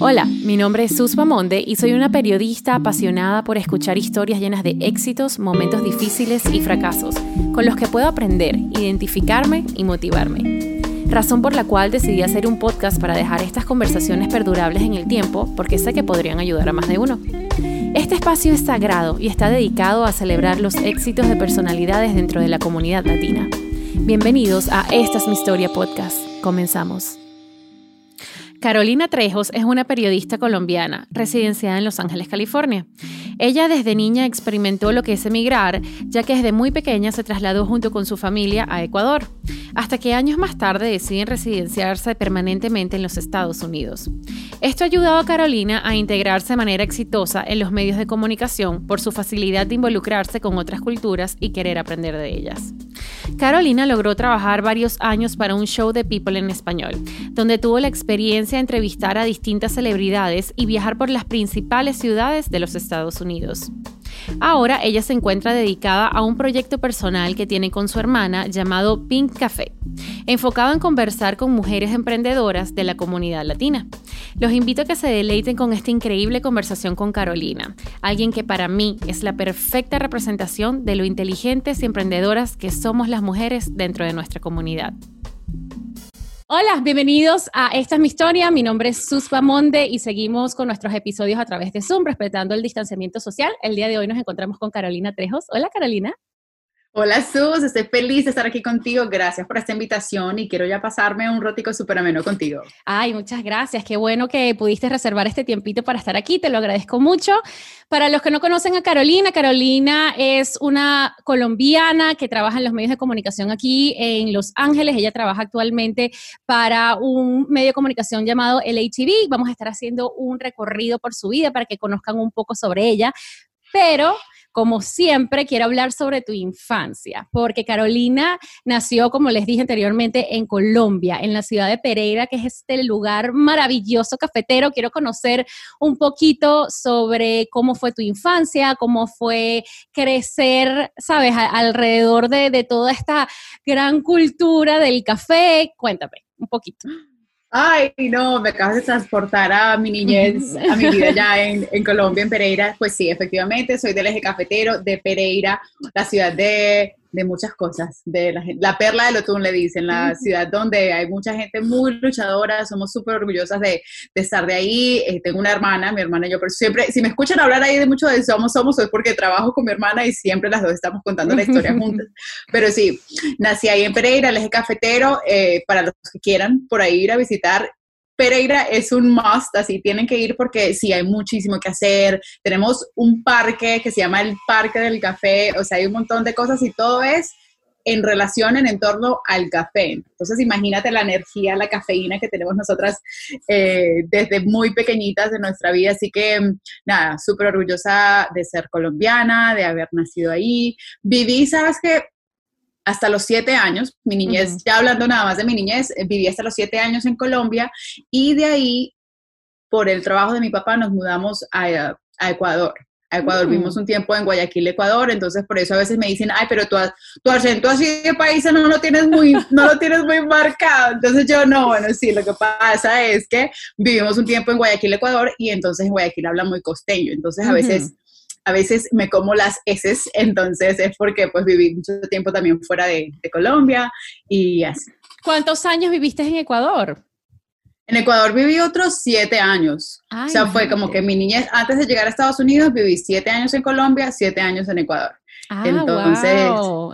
Hola, mi nombre es Sus Monde y soy una periodista apasionada por escuchar historias llenas de éxitos, momentos difíciles y fracasos, con los que puedo aprender, identificarme y motivarme. Razón por la cual decidí hacer un podcast para dejar estas conversaciones perdurables en el tiempo, porque sé que podrían ayudar a más de uno. Este espacio es sagrado y está dedicado a celebrar los éxitos de personalidades dentro de la comunidad latina. Bienvenidos a Esta es mi historia podcast. Comenzamos. Carolina Trejos es una periodista colombiana, residenciada en Los Ángeles, California. Ella desde niña experimentó lo que es emigrar, ya que desde muy pequeña se trasladó junto con su familia a Ecuador, hasta que años más tarde deciden residenciarse permanentemente en los Estados Unidos. Esto ha ayudado a Carolina a integrarse de manera exitosa en los medios de comunicación por su facilidad de involucrarse con otras culturas y querer aprender de ellas. Carolina logró trabajar varios años para un show de People en español, donde tuvo la experiencia de entrevistar a distintas celebridades y viajar por las principales ciudades de los Estados Unidos. Ahora ella se encuentra dedicada a un proyecto personal que tiene con su hermana llamado Pink Café, enfocado en conversar con mujeres emprendedoras de la comunidad latina. Los invito a que se deleiten con esta increíble conversación con Carolina, alguien que para mí es la perfecta representación de lo inteligentes y emprendedoras que somos las mujeres dentro de nuestra comunidad. Hola, bienvenidos a Esta es mi historia. Mi nombre es Sus Monde y seguimos con nuestros episodios a través de Zoom, respetando el distanciamiento social. El día de hoy nos encontramos con Carolina Trejos. Hola, Carolina. Hola Sus, estoy feliz de estar aquí contigo. Gracias por esta invitación y quiero ya pasarme un rótico súper ameno contigo. Ay, muchas gracias. Qué bueno que pudiste reservar este tiempito para estar aquí. Te lo agradezco mucho. Para los que no conocen a Carolina, Carolina es una colombiana que trabaja en los medios de comunicación aquí en Los Ángeles. Ella trabaja actualmente para un medio de comunicación llamado LHTV. Vamos a estar haciendo un recorrido por su vida para que conozcan un poco sobre ella. Pero como siempre, quiero hablar sobre tu infancia, porque Carolina nació, como les dije anteriormente, en Colombia, en la ciudad de Pereira, que es este lugar maravilloso cafetero. Quiero conocer un poquito sobre cómo fue tu infancia, cómo fue crecer, sabes, alrededor de, de toda esta gran cultura del café. Cuéntame un poquito. Ay, no, me acabas de transportar a mi niñez, a mi vida ya en, en, Colombia, en Pereira. Pues sí, efectivamente, soy del eje cafetero de Pereira, la ciudad de de muchas cosas, de la, perla del Otún le dicen, la ciudad donde hay mucha gente muy luchadora, somos súper orgullosas de, estar de ahí, eh, tengo una hermana, mi hermana y yo, pero siempre, si me escuchan hablar ahí de mucho de Somos Somos, es porque trabajo con mi hermana y siempre las dos estamos contando la historia juntas, pero sí, nací ahí en Pereira, el eje cafetero, eh, para los que quieran por ahí ir a visitar, Pereira es un must, así tienen que ir porque sí hay muchísimo que hacer. Tenemos un parque que se llama el Parque del Café, o sea, hay un montón de cosas y todo es en relación, en torno al café. Entonces, imagínate la energía, la cafeína que tenemos nosotras eh, desde muy pequeñitas de nuestra vida. Así que, nada, súper orgullosa de ser colombiana, de haber nacido ahí. Viví, ¿sabes qué? Hasta los siete años, mi niñez, ya hablando nada más de mi niñez, eh, viví hasta los siete años en Colombia y de ahí, por el trabajo de mi papá, nos mudamos a, Ecuador. A Ecuador, mm. vimos un tiempo en Guayaquil, Ecuador, entonces por eso a veces me dicen, ay, pero tu, tu acento así de país no lo tienes muy, no lo tienes muy marcado. Entonces yo no, bueno, sí, lo que pasa es que vivimos un tiempo en Guayaquil, Ecuador, y entonces en Guayaquil habla muy costeño, entonces a veces a veces me como las heces, entonces es porque pues viví mucho tiempo también fuera de, Colombia y así. ¿Cuántos años viviste en Ecuador? En Ecuador viví otros siete años. o sea, fue como que mi niñez, antes de llegar a Estados Unidos, viví siete años en Colombia, siete años en Ecuador. Ah, entonces,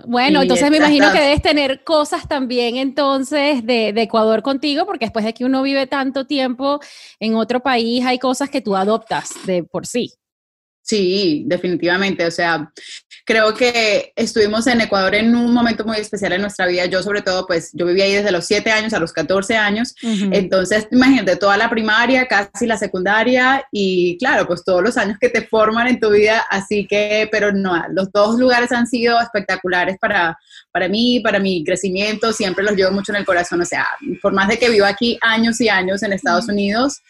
bueno, entonces me imagino que debes tener cosas también entonces de, de, Ecuador contigo, porque después de que uno vive tanto tiempo en otro país, hay cosas que tú adoptas de por sí. Sí, definitivamente. O sea, creo que estuvimos en Ecuador en un momento muy especial en nuestra vida. Yo sobre todo, pues yo viví ahí desde los 7 años a los 14 años. Entonces, imagínate, toda la primaria, casi la secundaria y claro, pues todos los años que te forman en tu vida. Así que, pero no, los dos lugares han sido espectaculares para, para mí, para mi crecimiento. Siempre los llevo mucho en el corazón. O sea, por más de que vivo aquí años y años en Estados Unidos,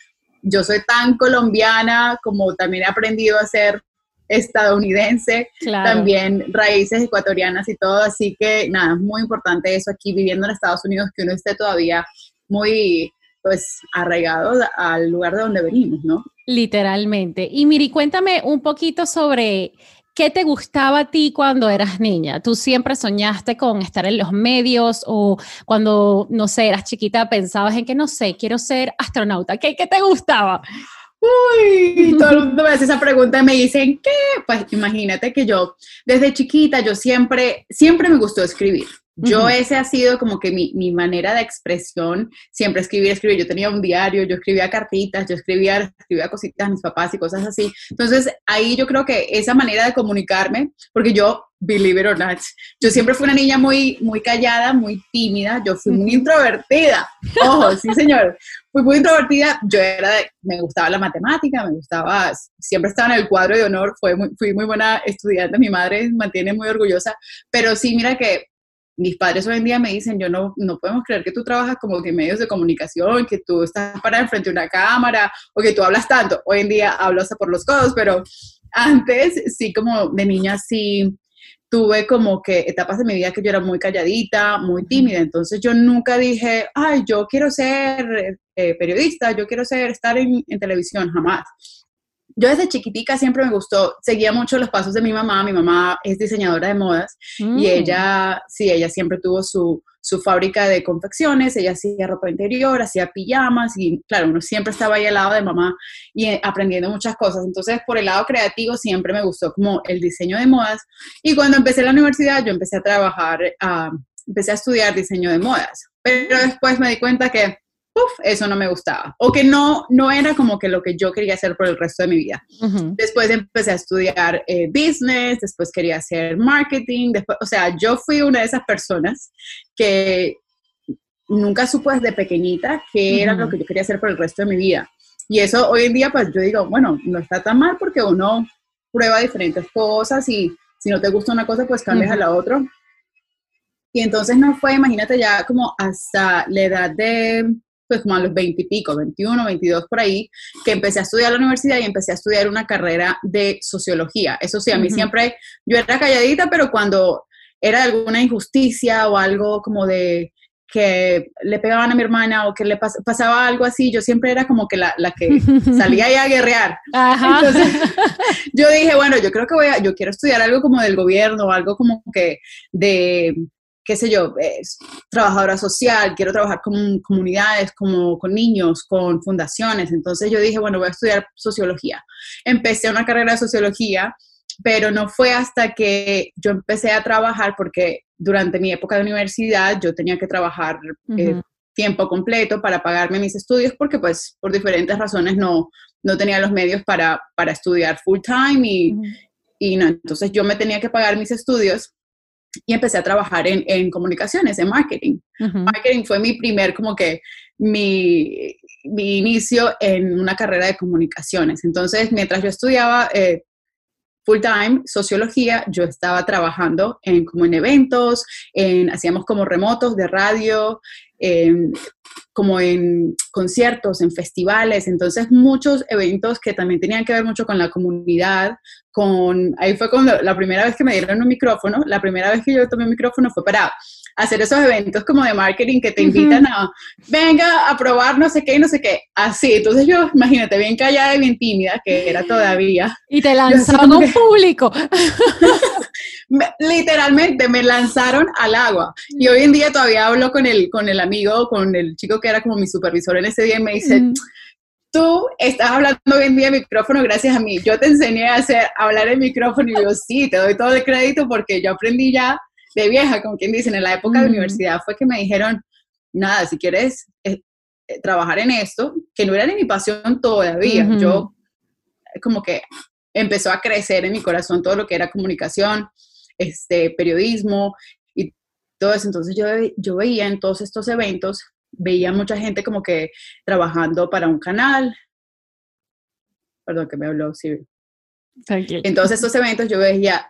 yo soy tan colombiana como también he aprendido a ser estadounidense, también raíces ecuatorianas y todo, así que nada, es muy importante eso aquí viviendo en Estados Unidos, que uno esté todavía muy pues arraigados al lugar de donde venimos, ¿no? Literalmente. Y Miri, cuéntame un poquito sobre qué te gustaba a ti cuando eras niña. ¿Tú siempre soñaste con estar en los medios o cuando, no sé, eras chiquita pensabas en que, no sé, quiero ser astronauta? ¿Qué, qué te gustaba? Uy, todo el mundo me hace esa pregunta y me dicen, ¿qué? Pues imagínate que yo, desde chiquita, yo siempre, siempre me gustó escribir. Yo ese ha sido como que mi, mi, manera de expresión, siempre escribir, escribir. Yo tenía un diario, yo escribía cartitas, yo escribía, escribía cositas a mis papás y cosas así. Entonces ahí yo creo que esa manera de comunicarme, porque yo, believe it or not, yo siempre fui una niña muy, muy callada, muy tímida, yo fui muy introvertida. Ojo, sí señor, fui muy introvertida. Yo era, me gustaba la matemática, me gustaba, siempre estaba en el cuadro de honor, fue fui muy buena estudiante, mi madre me mantiene muy orgullosa, pero sí, mira que mis padres hoy en día me dicen, yo no, no podemos creer que tú trabajas como que en medios de comunicación, que tú estás parada enfrente de una cámara o que tú hablas tanto. Hoy en día hablo hasta por los codos, pero antes sí como de niña sí tuve como que etapas de mi vida que yo era muy calladita, muy tímida. Entonces yo nunca dije, ay, yo quiero ser eh, periodista, yo quiero ser, estar en, en televisión, jamás yo desde chiquitica siempre me gustó, seguía mucho los pasos de mi mamá, mi mamá es diseñadora de modas y mm. ella, sí, ella siempre tuvo su, su, fábrica de confecciones, ella hacía ropa interior, hacía pijamas y claro, uno siempre estaba ahí al lado de mamá y eh, aprendiendo muchas cosas. Entonces, por el lado creativo siempre me gustó como el diseño de modas y cuando empecé la universidad yo empecé a trabajar, uh, empecé a estudiar diseño de modas, pero después me di cuenta que uf, eso no me gustaba. O que no, no era como que lo que yo quería hacer por el resto de mi vida. Después empecé a estudiar eh, business, después quería hacer marketing, después, o sea, yo fui una de esas personas que nunca supo desde pequeñita qué era lo que yo quería hacer por el resto de mi vida. Y eso hoy en día, pues yo digo, bueno, no está tan mal porque uno prueba diferentes cosas y si no te gusta una cosa, pues cambias a la otra. Y entonces no fue, imagínate ya como hasta la edad de pues como a los 20 y pico, 21, 22 por ahí, que empecé a estudiar la universidad y empecé a estudiar una carrera de sociología. Eso sí, a mí siempre, yo era calladita, pero cuando era alguna injusticia o algo como de que le pegaban a mi hermana o que le pasaba algo así, yo siempre era como que la, la que salía ahí a guerrear. Entonces, yo dije, bueno, yo creo que voy a, yo quiero estudiar algo como del gobierno, algo como que de qué sé yo, es trabajadora social, quiero trabajar con comunidades, como con niños, con fundaciones. Entonces yo dije, bueno, voy a estudiar sociología. Empecé una carrera de sociología, pero no fue hasta que yo empecé a trabajar, porque durante mi época de universidad yo tenía que trabajar eh, tiempo completo para pagarme mis estudios, porque pues por diferentes razones no, no tenía los medios para, para estudiar full time y, y no, entonces yo me tenía que pagar mis estudios y empecé a trabajar en, en comunicaciones, en marketing. Marketing fue mi primer, como que, mi, mi, inicio en una carrera de comunicaciones. Entonces, mientras yo estudiaba eh, full time sociología, yo estaba trabajando en, como en eventos, en, hacíamos como remotos de radio, como en conciertos, en festivales, entonces muchos eventos que también tenían que ver mucho con la comunidad, con, ahí fue cuando la primera vez que me dieron un micrófono, la primera vez que yo tomé un micrófono fue para hacer esos eventos como de marketing que te invitan a, venga a probar no sé qué y no sé qué, así, entonces yo, imagínate, bien callada y bien tímida, que era todavía. Y te lanzaron a un público. literalmente me lanzaron al agua. Y hoy en día todavía hablo con el, con el amigo, con el chico que era como mi supervisor en ese día y me dice, tú estás hablando hoy en día en micrófono gracias a mí. Yo te enseñé a hacer, hablar en micrófono y yo sí, te doy todo el crédito porque yo aprendí ya de vieja, como quien dicen, en la época de universidad fue que me dijeron, nada, si quieres eh, eh, trabajar en esto, que no era ni mi pasión todavía, yo como que empezó a crecer en mi corazón todo lo que era comunicación, este, periodismo y todo eso. Entonces yo, yo veía en todos estos eventos, veía mucha gente como que trabajando para un canal. Perdón que me habló, sí. En todos estos eventos yo veía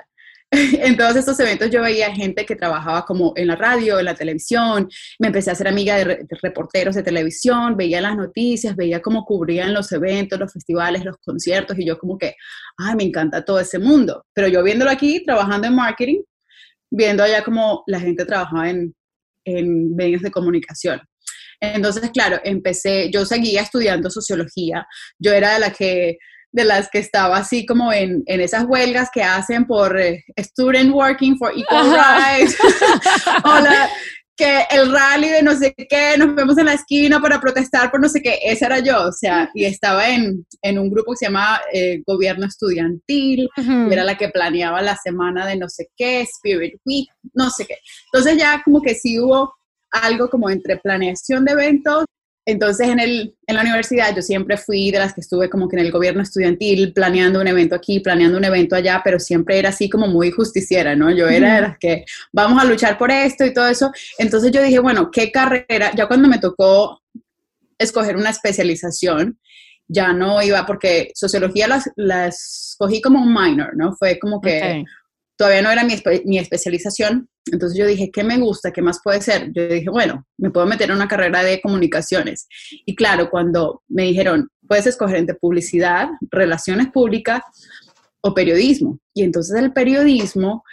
en todos estos eventos yo veía gente que trabajaba como en la radio, en la televisión, me empecé a hacer amiga de, reporteros de televisión, veía las noticias, veía cómo cubrían los eventos, los festivales, los conciertos y yo como que, ay, me encanta todo ese mundo. Pero yo viéndolo aquí, trabajando en marketing, viendo allá como la gente trabajaba en, en medios de comunicación. Entonces, claro, empecé, yo seguía estudiando sociología, yo era de la que de las que estaba así como en, en esas huelgas que hacen por eh, Student Working for Equal Rights, o la, que el rally de no sé qué, nos vemos en la esquina para protestar por no sé qué, esa era yo, o sea, y estaba en, en un grupo que se llama eh, Gobierno Estudiantil, era la que planeaba la semana de no sé qué, Spirit Week, no sé qué. Entonces ya como que sí hubo algo como entre planeación de eventos entonces, en, el, en la universidad yo siempre fui de las que estuve como que en el gobierno estudiantil planeando un evento aquí, planeando un evento allá, pero siempre era así como muy justiciera, ¿no? Yo era de las que vamos a luchar por esto y todo eso. Entonces yo dije, bueno, ¿qué carrera? Ya cuando me tocó escoger una especialización, ya no iba, porque sociología la escogí como un minor, ¿no? Fue como que todavía no era mi, mi, especialización, entonces yo dije, ¿qué me gusta? ¿Qué más puede ser? Yo dije, bueno, me puedo meter en una carrera de comunicaciones. Y claro, cuando me dijeron, puedes escoger entre publicidad, relaciones públicas o periodismo. Y entonces el periodismo,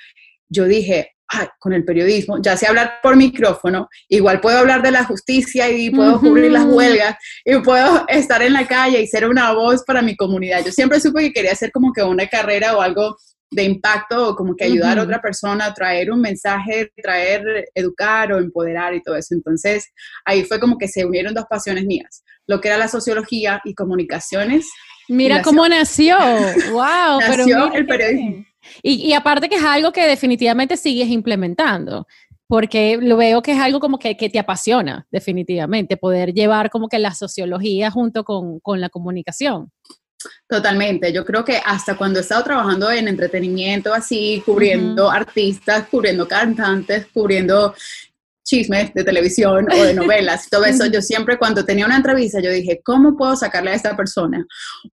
yo dije, con el periodismo, ya sé hablar por micrófono, igual puedo hablar de la justicia y puedo cubrir las huelgas y puedo estar en la calle y ser una voz para mi comunidad. Yo siempre supe que quería hacer como que una carrera o algo de impacto o como que ayudar a otra persona, traer un mensaje, traer, educar o empoderar y todo eso. Entonces, ahí fue como que se unieron dos pasiones mías, lo que era la sociología y comunicaciones. Mira cómo nació, wow, nació el periodismo. Y, y, aparte que es algo que definitivamente sigues implementando, porque lo veo que es algo como que, que te apasiona, definitivamente, poder llevar como que la sociología junto con, con la comunicación. Totalmente, yo creo que hasta cuando he estado trabajando en entretenimiento, así, cubriendo artistas, cubriendo cantantes, cubriendo chismes de televisión o de novelas, todo eso, yo siempre cuando tenía una entrevista, yo dije, ¿cómo puedo sacarle a esta persona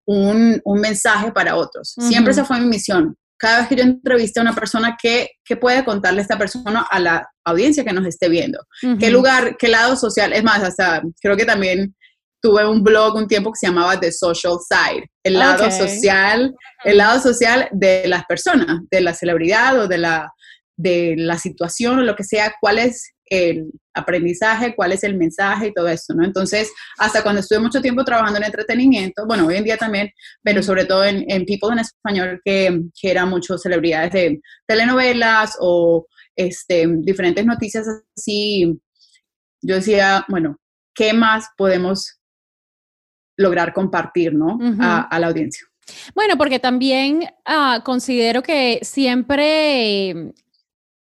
un, un mensaje para otros? Siempre esa fue mi misión. Cada vez que yo entrevisté a una persona, ¿qué, ¿qué, puede contarle esta persona a la audiencia que nos esté viendo? ¿Qué lugar, qué lado social? Es más, hasta creo que también tuve un blog un tiempo que se llamaba The Social Side, el lado social, el lado social de las personas, de la celebridad o de la, de la situación o lo que sea, cuál es el aprendizaje, cuál es el mensaje y todo eso, ¿no? Entonces, hasta cuando estuve mucho tiempo trabajando en entretenimiento, bueno, hoy en día también, pero sobre todo en, People en Español, que, que eran muchos celebridades de telenovelas o este, diferentes noticias así, yo decía, bueno, ¿qué más podemos lograr compartir, ¿no? a, la audiencia. Bueno, porque también ah, considero que siempre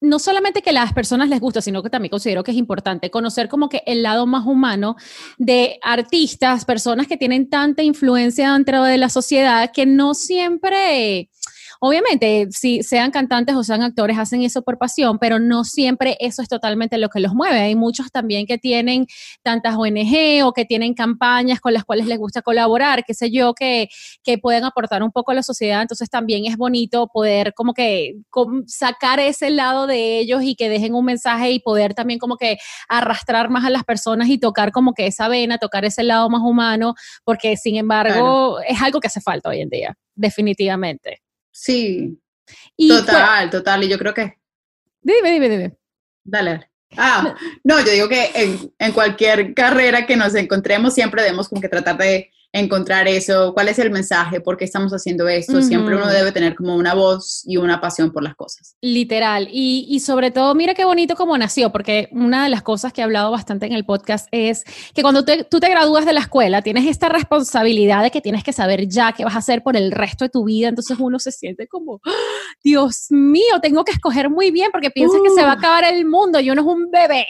no solamente que a las personas les gusta, sino que también considero que es importante conocer como que el lado más humano de artistas, personas que tienen tanta influencia dentro de la sociedad que no siempre Obviamente, si sean cantantes o sean actores, hacen eso por pasión, pero no siempre eso es totalmente lo que los mueve. Hay muchos también que tienen tantas ONG o que tienen campañas con las cuales les gusta colaborar, qué sé yo, que, que pueden aportar un poco a la sociedad. Entonces también es bonito poder como que sacar ese lado de ellos y que dejen un mensaje y poder también como que arrastrar más a las personas y tocar como que esa vena, tocar ese lado más humano, porque sin embargo es algo que hace falta hoy en día, definitivamente. Sí. total, total. Y yo creo que. Dime, dime, dime. Dale. Ah, no, yo digo que en, en, cualquier carrera que nos encontremos siempre debemos como que tratar de encontrar eso, cuál es el mensaje, por qué estamos haciendo esto. Siempre uno debe tener como una voz y una pasión por las cosas. Literal. Y, y, sobre todo, mira qué bonito cómo nació, porque una de las cosas que he hablado bastante en el podcast es que cuando tú te gradúas de la escuela, tienes esta responsabilidad de que tienes que saber ya qué vas a hacer por el resto de tu vida. Entonces uno se siente como, ¡Ah! Dios mío, tengo que escoger muy bien porque piensas que se va a uh. acabar el mundo y uno es un bebé.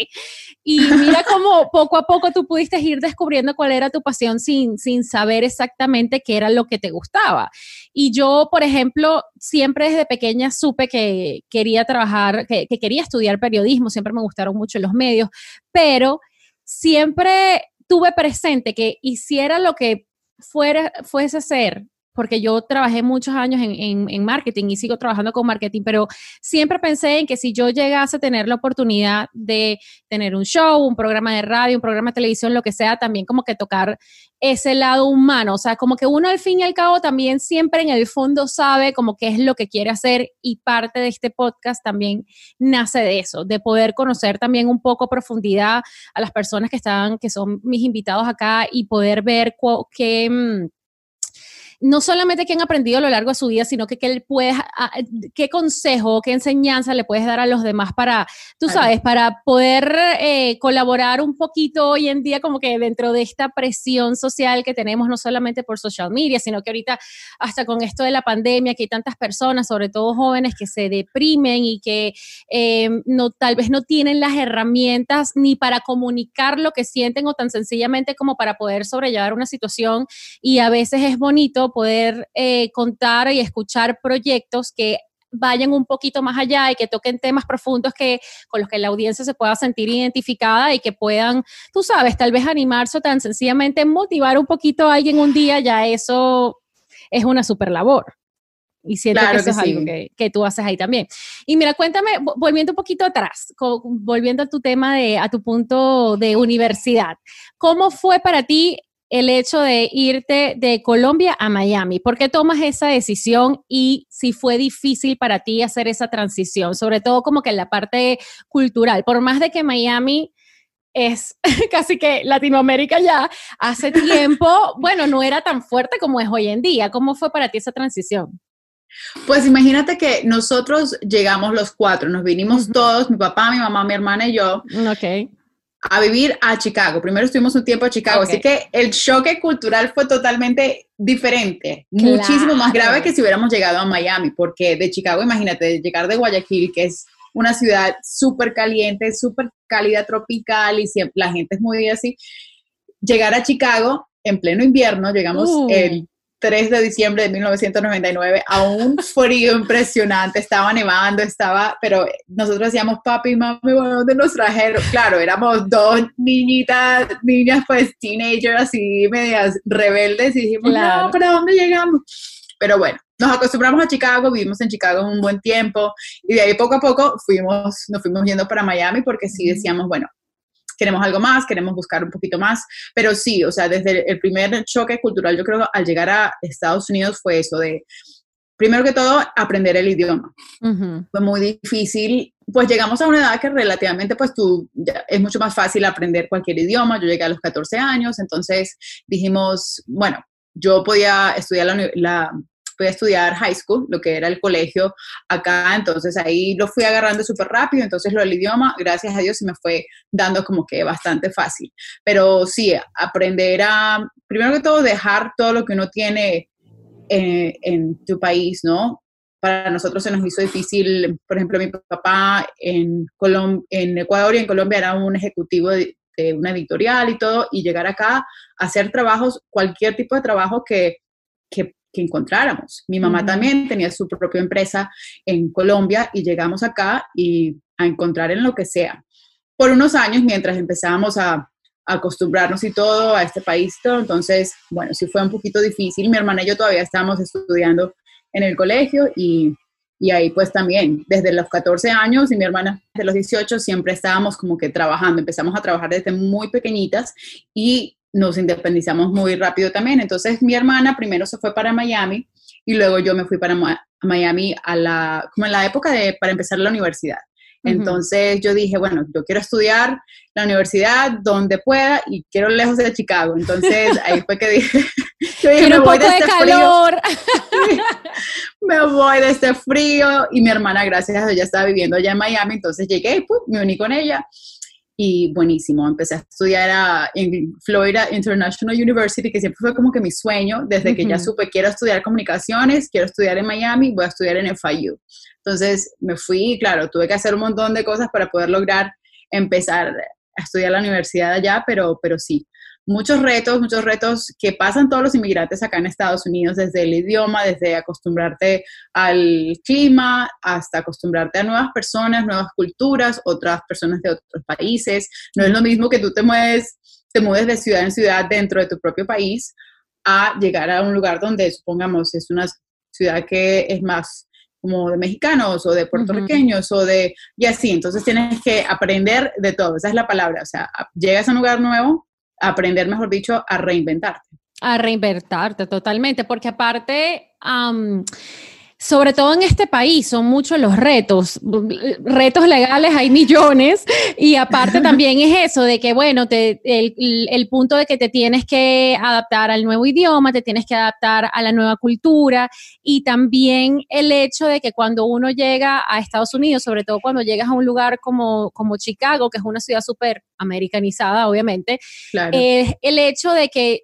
Y mira cómo poco a poco tú pudiste ir descubriendo cuál era tu pasión sin, sin saber exactamente qué era lo que te gustaba. Y yo, por ejemplo, siempre desde pequeña supe que quería trabajar, que, quería estudiar periodismo, siempre me gustaron mucho los medios, pero siempre tuve presente que hiciera lo que fuera, fuese a ser porque yo trabajé muchos años en, marketing y sigo trabajando con marketing, pero siempre pensé en que si yo llegase a tener la oportunidad de tener un show, un programa de radio, un programa de televisión, lo que sea, también como que tocar ese lado humano, o sea, como que uno al fin y al cabo también siempre en el fondo sabe como qué es lo que quiere hacer y parte de este podcast también nace de eso, de poder conocer también un poco profundidad a las personas que están, que son mis invitados acá y poder ver qué mm, no solamente que han aprendido a lo largo de su vida, sino que, él puede, qué consejo, qué enseñanza le puedes dar a los demás para, tú sabes, para poder eh, colaborar un poquito hoy en día como que dentro de esta presión social que tenemos, no solamente por social media, sino que ahorita hasta con esto de la pandemia, que hay tantas personas, sobre todo jóvenes, que se deprimen y que eh, no, tal vez no tienen las herramientas ni para comunicar lo que sienten o tan sencillamente como para poder sobrellevar una situación y a veces es bonito poder eh, contar y escuchar proyectos que vayan un poquito más allá y que toquen temas profundos que con los que la audiencia se pueda sentir identificada y que puedan, tú sabes, tal vez animarse o tan sencillamente motivar un poquito a alguien un día, ya eso es una super labor. Y siento que eso es algo que, tú haces ahí también. Y mira, cuéntame, volviendo un poquito atrás, volviendo a tu tema de, a tu punto de universidad, ¿cómo fue para ti el hecho de irte de Colombia a Miami? ¿Por qué tomas esa decisión y si fue difícil para ti hacer esa transición? Sobre todo como que en la parte cultural, por más de que Miami es casi que Latinoamérica ya, hace tiempo, bueno, no era tan fuerte como es hoy en día. ¿Cómo fue para ti esa transición? Pues imagínate que nosotros llegamos los cuatro, nos vinimos todos, mi papá, mi mamá, mi hermana y yo. Ok a vivir a Chicago. Primero estuvimos un tiempo a Chicago, así que el choque cultural fue totalmente diferente, muchísimo más grave que si hubiéramos llegado a Miami, porque de Chicago, imagínate, llegar de Guayaquil, que es una ciudad súper caliente, súper cálida, tropical, y siempre, la gente es muy así, llegar a Chicago en pleno invierno, llegamos uh. el 3 de diciembre de 1999 a un frío impresionante, estaba nevando, estaba, pero nosotros decíamos, papi, mami, ¿dónde nos trajeron? Claro, éramos dos niñitas, niñas pues teenagers así, medias rebeldes y dijimos, no, ¿para dónde llegamos? Pero bueno, nos acostumbramos a Chicago, vivimos en Chicago un buen tiempo y de ahí poco a poco fuimos, nos fuimos yendo para Miami porque sí decíamos, bueno, queremos algo más, queremos buscar un poquito más, pero sí, o sea, desde el primer choque cultural, yo creo al llegar a Estados Unidos fue eso de, primero que todo, aprender el idioma. Fue muy difícil, pues llegamos a una edad que relativamente, pues tú, es mucho más fácil aprender cualquier idioma, yo llegué a los 14 años, entonces dijimos, bueno, yo podía estudiar la, la fui a estudiar high school, lo que era el colegio acá, entonces ahí lo fui agarrando súper rápido, entonces lo del idioma, gracias a Dios, se me fue dando como que bastante fácil. Pero sí, aprender a, primero que todo, dejar todo lo que uno tiene eh, en tu país, ¿no? Para nosotros se nos hizo difícil, por ejemplo, mi papá en, en Ecuador y en Colombia era un ejecutivo de, una editorial y todo, y llegar acá a hacer trabajos, cualquier tipo de trabajo que, que que encontráramos. Mi mamá también tenía su propia empresa en Colombia y llegamos acá y a encontrar en lo que sea. Por unos años, mientras empezábamos a, acostumbrarnos y todo a este país, todo, entonces, bueno, sí fue un poquito difícil. Mi hermana y yo todavía estábamos estudiando en el colegio y, y ahí pues también, desde los 14 años y mi hermana desde los 18, siempre estábamos como que trabajando. Empezamos a trabajar desde muy pequeñitas y nos independizamos muy rápido también. Entonces mi hermana primero se fue para Miami y luego yo me fui para Miami a la, como en la época de, para empezar la universidad. Entonces yo dije, bueno, yo quiero estudiar la universidad donde pueda y quiero lejos de Chicago. Entonces ahí fue que dije, me voy de, este calor. me voy de este frío y mi hermana, gracias a Dios, ya estaba viviendo allá en Miami, entonces llegué, pues, me uní con ella y buenísimo. Empecé a estudiar en Florida International University, que siempre fue como que mi sueño, desde que ya supe, quiero estudiar comunicaciones, quiero estudiar en Miami, voy a estudiar en FIU. Entonces me fui, claro, tuve que hacer un montón de cosas para poder lograr empezar a estudiar la universidad allá, pero, pero sí, muchos retos, muchos retos que pasan todos los inmigrantes acá en Estados Unidos, desde el idioma, desde acostumbrarte al clima, hasta acostumbrarte a nuevas personas, nuevas culturas, otras personas de otros países. No es lo mismo que tú te mueves, te mueves de ciudad en ciudad dentro de tu propio país, a llegar a un lugar donde, supongamos, es una ciudad que es más como de mexicanos o de puertorriqueños o de, y así, entonces tienes que aprender de todo, esa es la palabra, o sea, llegas a un lugar nuevo, aprender, mejor dicho, a reinventarte. A reinventarte totalmente, porque aparte, sobre todo en este país, son muchos los retos. Retos legales hay millones y aparte también es eso de que, bueno, te, el, el, punto de que te tienes que adaptar al nuevo idioma, te tienes que adaptar a la nueva cultura y también el hecho de que cuando uno llega a Estados Unidos, sobre todo cuando llegas a un lugar como, como Chicago, que es una ciudad súper americanizada, obviamente, claro. eh, el hecho de que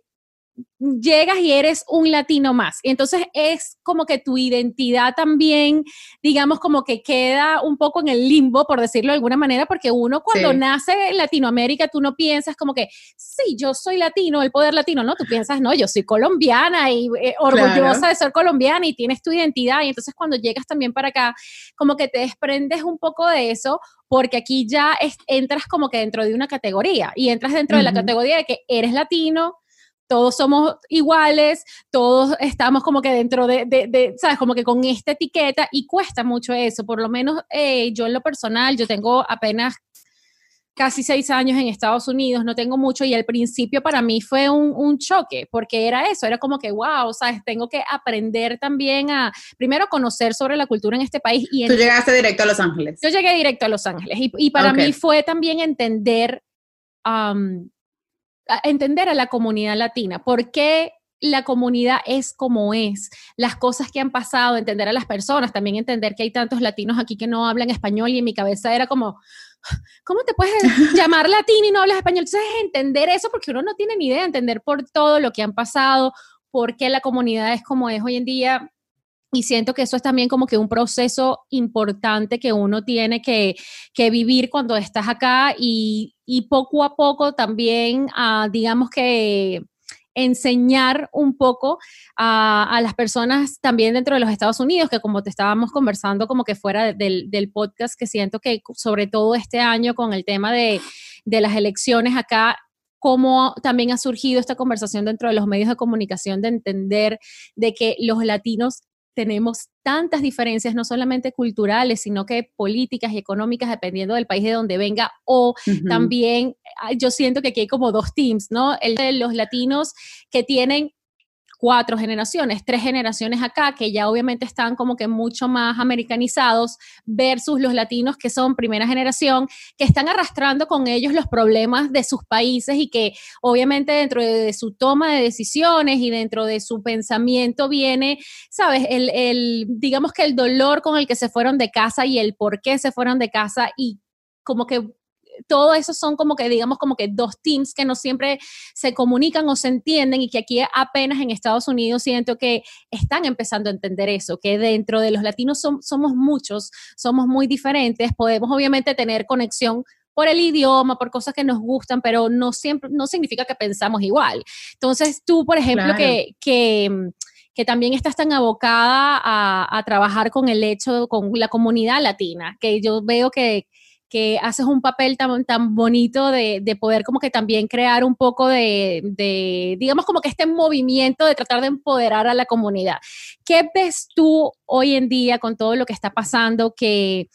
llegas y eres un latino más. Y entonces es como que tu identidad también, digamos, como que queda un poco en el limbo, por decirlo de alguna manera, porque uno cuando nace en Latinoamérica, tú no piensas como que, sí, yo soy latino, el poder latino, ¿no? Tú piensas, no, yo soy colombiana y eh, orgullosa de ser colombiana y tienes tu identidad. Y entonces cuando llegas también para acá, como que te desprendes un poco de eso, porque aquí ya entras como que dentro de una categoría y entras dentro de la categoría de que eres latino, todos somos iguales, todos estamos como que dentro de, ¿sabes? Como que con esta etiqueta y cuesta mucho eso. Por lo menos eh, yo en lo personal, yo tengo apenas casi seis años en Estados Unidos, no tengo mucho y al principio para mí fue un, choque, porque era eso, era como que, wow, ¿sabes? Tengo que aprender también a, primero, conocer sobre la cultura en este país. Y Tú llegaste directo a Los Ángeles. Yo llegué directo a Los Ángeles y, para mí fue también entender entender a la comunidad latina, por qué la comunidad es como es, las cosas que han pasado, entender a las personas, también entender que hay tantos latinos aquí que no hablan español y en mi cabeza era como, ¿cómo te puedes llamar latino y no hablas español? Entonces, entender eso porque uno no tiene ni idea, entender por todo lo que han pasado, por qué la comunidad es como es hoy en día, y siento que eso es también como que un proceso importante que uno tiene que, vivir cuando estás acá y, poco a poco también, uh, digamos que enseñar un poco a, las personas también dentro de los Estados Unidos, que como te estábamos conversando como que fuera del, del podcast, que siento que sobre todo este año con el tema de, de las elecciones acá, cómo también ha surgido esta conversación dentro de los medios de comunicación de entender de que los latinos tenemos tantas diferencias, no solamente culturales, sino que políticas y económicas, dependiendo del país de donde venga, o también, yo siento que aquí hay como dos teams, ¿no? El de los latinos que tienen cuatro generaciones, tres generaciones acá, que ya obviamente están como que mucho más americanizados, versus los latinos que son primera generación, que están arrastrando con ellos los problemas de sus países y que obviamente dentro de, su toma de decisiones y dentro de su pensamiento viene, sabes, el, el, digamos que el dolor con el que se fueron de casa y el por qué se fueron de casa y como que todo eso son como que, digamos, como que dos teams que no siempre se comunican o se entienden y que aquí apenas en Estados Unidos siento que están empezando a entender eso, que dentro de los latinos somos muchos, somos muy diferentes, podemos obviamente tener conexión por el idioma, por cosas que nos gustan, pero no siempre, no significa que pensamos igual. Entonces, tú, por ejemplo, que, que que también estás tan abocada a, a, trabajar con el hecho, con la comunidad latina, que yo veo que, que haces un papel tan, tan bonito de, de, poder como que también crear un poco de, de, digamos como que este movimiento de tratar de empoderar a la comunidad. ¿Qué ves tú hoy en día con todo lo que está pasando que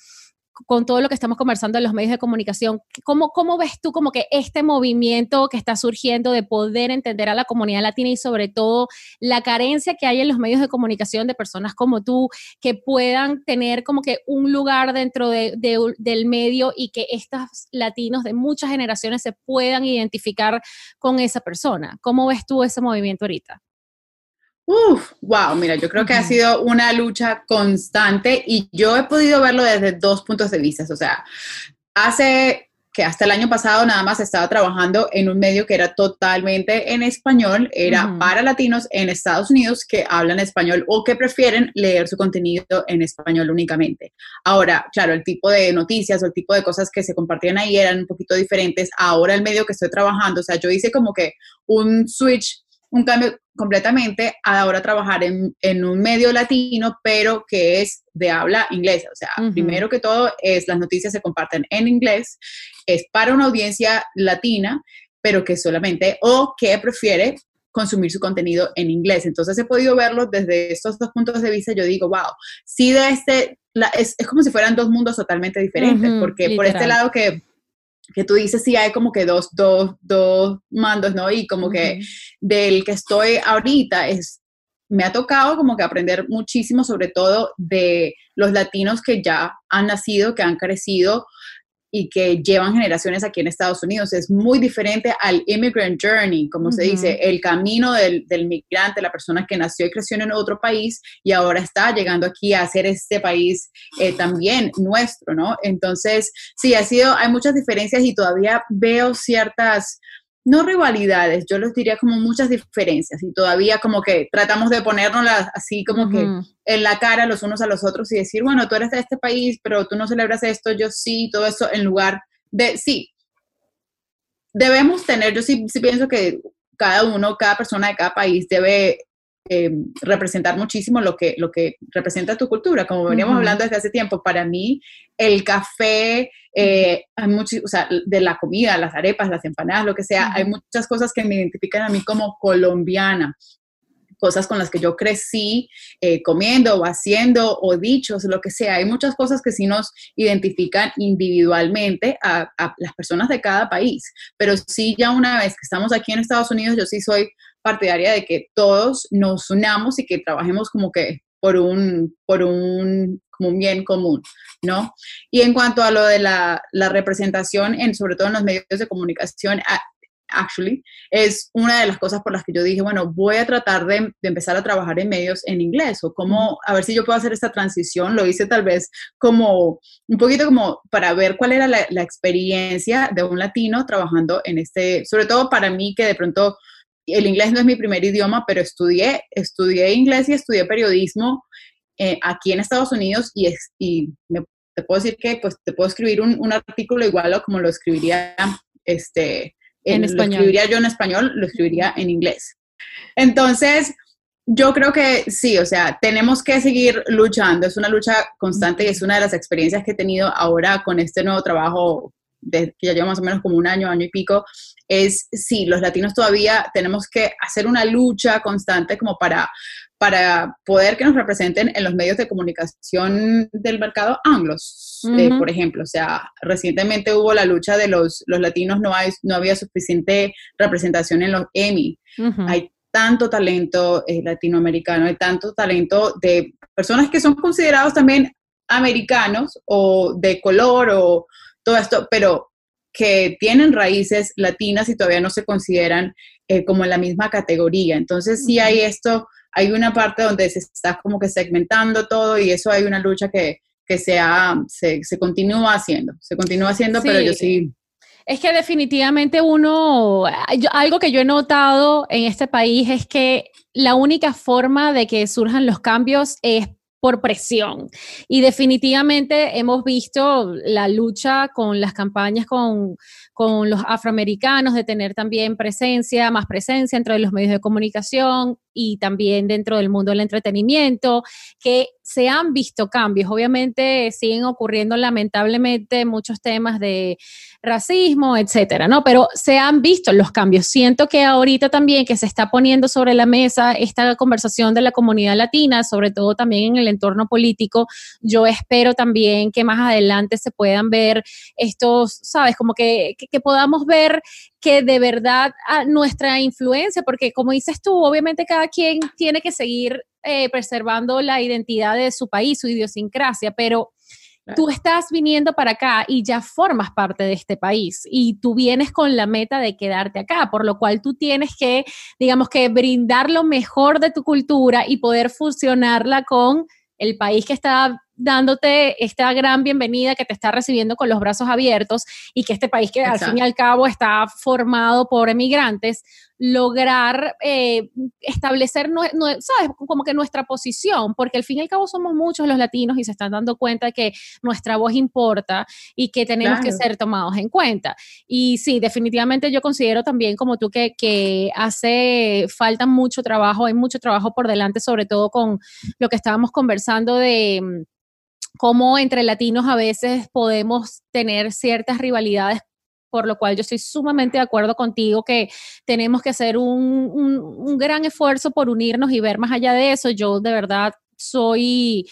con todo lo que estamos conversando en los medios de comunicación, ¿cómo, ¿cómo ves tú como que este movimiento que está surgiendo de poder entender a la comunidad latina y sobre todo la carencia que hay en los medios de comunicación de personas como tú que puedan tener como que un lugar dentro de, del medio y que estos latinos de muchas generaciones se puedan identificar con esa persona? ¿Cómo ves tú ese movimiento ahorita? Uf, wow, mira, yo creo que ha sido una lucha constante y yo he podido verlo desde dos puntos de vista. O sea, hace que hasta el año pasado nada más estaba trabajando en un medio que era totalmente en español, era para latinos en Estados Unidos que hablan español o que prefieren leer su contenido en español únicamente. Ahora, claro, el tipo de noticias o el tipo de cosas que se compartían ahí eran un poquito diferentes. Ahora el medio que estoy trabajando, o sea, yo hice como que un switch un cambio completamente a ahora trabajar en, un medio latino, pero que es de habla inglesa. O sea, primero que todo es las noticias se comparten en inglés, es para una audiencia latina, pero que solamente o que prefiere consumir su contenido en inglés. Entonces he podido verlo desde estos dos puntos de vista. Yo digo, wow, sí de este, es, como si fueran dos mundos totalmente diferentes, porque por este lado que que tú dices, sí, hay como que dos, dos, dos mandos, ¿no? Y como que del que estoy ahorita es, me ha tocado como que aprender muchísimo, sobre todo de los latinos que ya han nacido, que han crecido y que llevan generaciones aquí en Estados Unidos. Es muy diferente al immigrant journey, como se dice, el camino del, del, migrante, la persona que nació y creció en otro país y ahora está llegando aquí a hacer este país eh, también nuestro, ¿no? Entonces, sí, ha sido, hay muchas diferencias y todavía veo ciertas no rivalidades, yo los diría como muchas diferencias y todavía como que tratamos de ponernos así como que en la cara los unos a los otros y decir, bueno, tú eres de este país, pero tú no celebras esto, yo sí, todo eso en lugar de, sí, debemos tener, yo sí, sí pienso que cada uno, cada persona de cada país debe eh, representar muchísimo lo que, lo que representa tu cultura. Como veníamos hablando desde hace tiempo, para mí el café, eh, hay mucho, o sea, de la comida, las arepas, las empanadas, lo que sea, hay muchas cosas que me identifican a mí como colombiana cosas con las que yo crecí eh, comiendo o haciendo o dichos, lo que sea. Hay muchas cosas que sí nos identifican individualmente a, a, las personas de cada país, pero sí ya una vez que estamos aquí en Estados Unidos, yo sí soy partidaria de que todos nos unamos y que trabajemos como que por un, por un, como un bien común, ¿no? Y en cuanto a lo de la, la representación, en, sobre todo en los medios de comunicación, actually, es una de las cosas por las que yo dije, bueno, voy a tratar de, de, empezar a trabajar en medios en inglés o cómo, a ver si yo puedo hacer esta transición. Lo hice tal vez como un poquito como para ver cuál era la, la experiencia de un latino trabajando en este, sobre todo para mí que de pronto el inglés no es mi primer idioma, pero estudié, estudié inglés y estudié periodismo eh, aquí en Estados Unidos y, y te puedo decir que pues te puedo escribir un, artículo igual o como lo escribiría este, en, español. Lo escribiría yo en español, lo escribiría en inglés. Entonces, yo creo que sí, o sea, tenemos que seguir luchando, es una lucha constante y es una de las experiencias que he tenido ahora con este nuevo trabajo que ya lleva más o menos como un año, año y pico, es sí, los latinos todavía tenemos que hacer una lucha constante como para, para poder que nos representen en los medios de comunicación del mercado anglos, eh, por ejemplo. O sea, recientemente hubo la lucha de los, los latinos, no, hay, no había suficiente representación en los Emmy. Hay tanto talento eh, latinoamericano, hay tanto talento de personas que son considerados también americanos o de color o todo esto, pero que tienen raíces latinas y todavía no se consideran eh, como en la misma categoría. Entonces sí hay esto, hay una parte donde se está como que segmentando todo y eso hay una lucha que, que se, se, continúa haciendo, se continúa haciendo, pero yo sí... Es que definitivamente uno, algo que yo he notado en este país es que la única forma de que surjan los cambios es por presión. Y definitivamente hemos visto la lucha con las campañas con, con los afroamericanos de tener también presencia, más presencia entre los medios de comunicación y también dentro del mundo del entretenimiento, que se han visto cambios. Obviamente siguen ocurriendo lamentablemente muchos temas de racismo, etcétera, ¿no? Pero se han visto los cambios. Siento que ahorita también que se está poniendo sobre la mesa esta conversación de la comunidad latina, sobre todo también en el entorno político, yo espero también que más adelante se puedan ver estos, ¿sabes? Como que, que, que podamos ver que de verdad ah, nuestra influencia, porque como dices tú, obviamente cada quien tiene que seguir eh, preservando la identidad de su país, su idiosincrasia, pero tú estás viniendo para acá y ya formas parte de este país y tú vienes con la meta de quedarte acá, por lo cual tú tienes que, digamos que, brindar lo mejor de tu cultura y poder fusionarla con el país que está dándote esta gran bienvenida, que te está recibiendo con los brazos abiertos y que este país que al fin y al cabo está formado por emigrantes, lograr eh, establecer, ¿sabes? Como que nuestra posición, porque al fin y al cabo somos muchos los latinos y se están dando cuenta de que nuestra voz importa y que tenemos que ser tomados en cuenta. Y sí, definitivamente yo considero también como tú que, que hace falta mucho trabajo, hay mucho trabajo por delante, sobre todo con lo que estábamos conversando de cómo entre latinos a veces podemos tener ciertas rivalidades por lo cual yo estoy sumamente de acuerdo contigo que tenemos que hacer un, un gran esfuerzo por unirnos y ver más allá de eso. Yo de verdad soy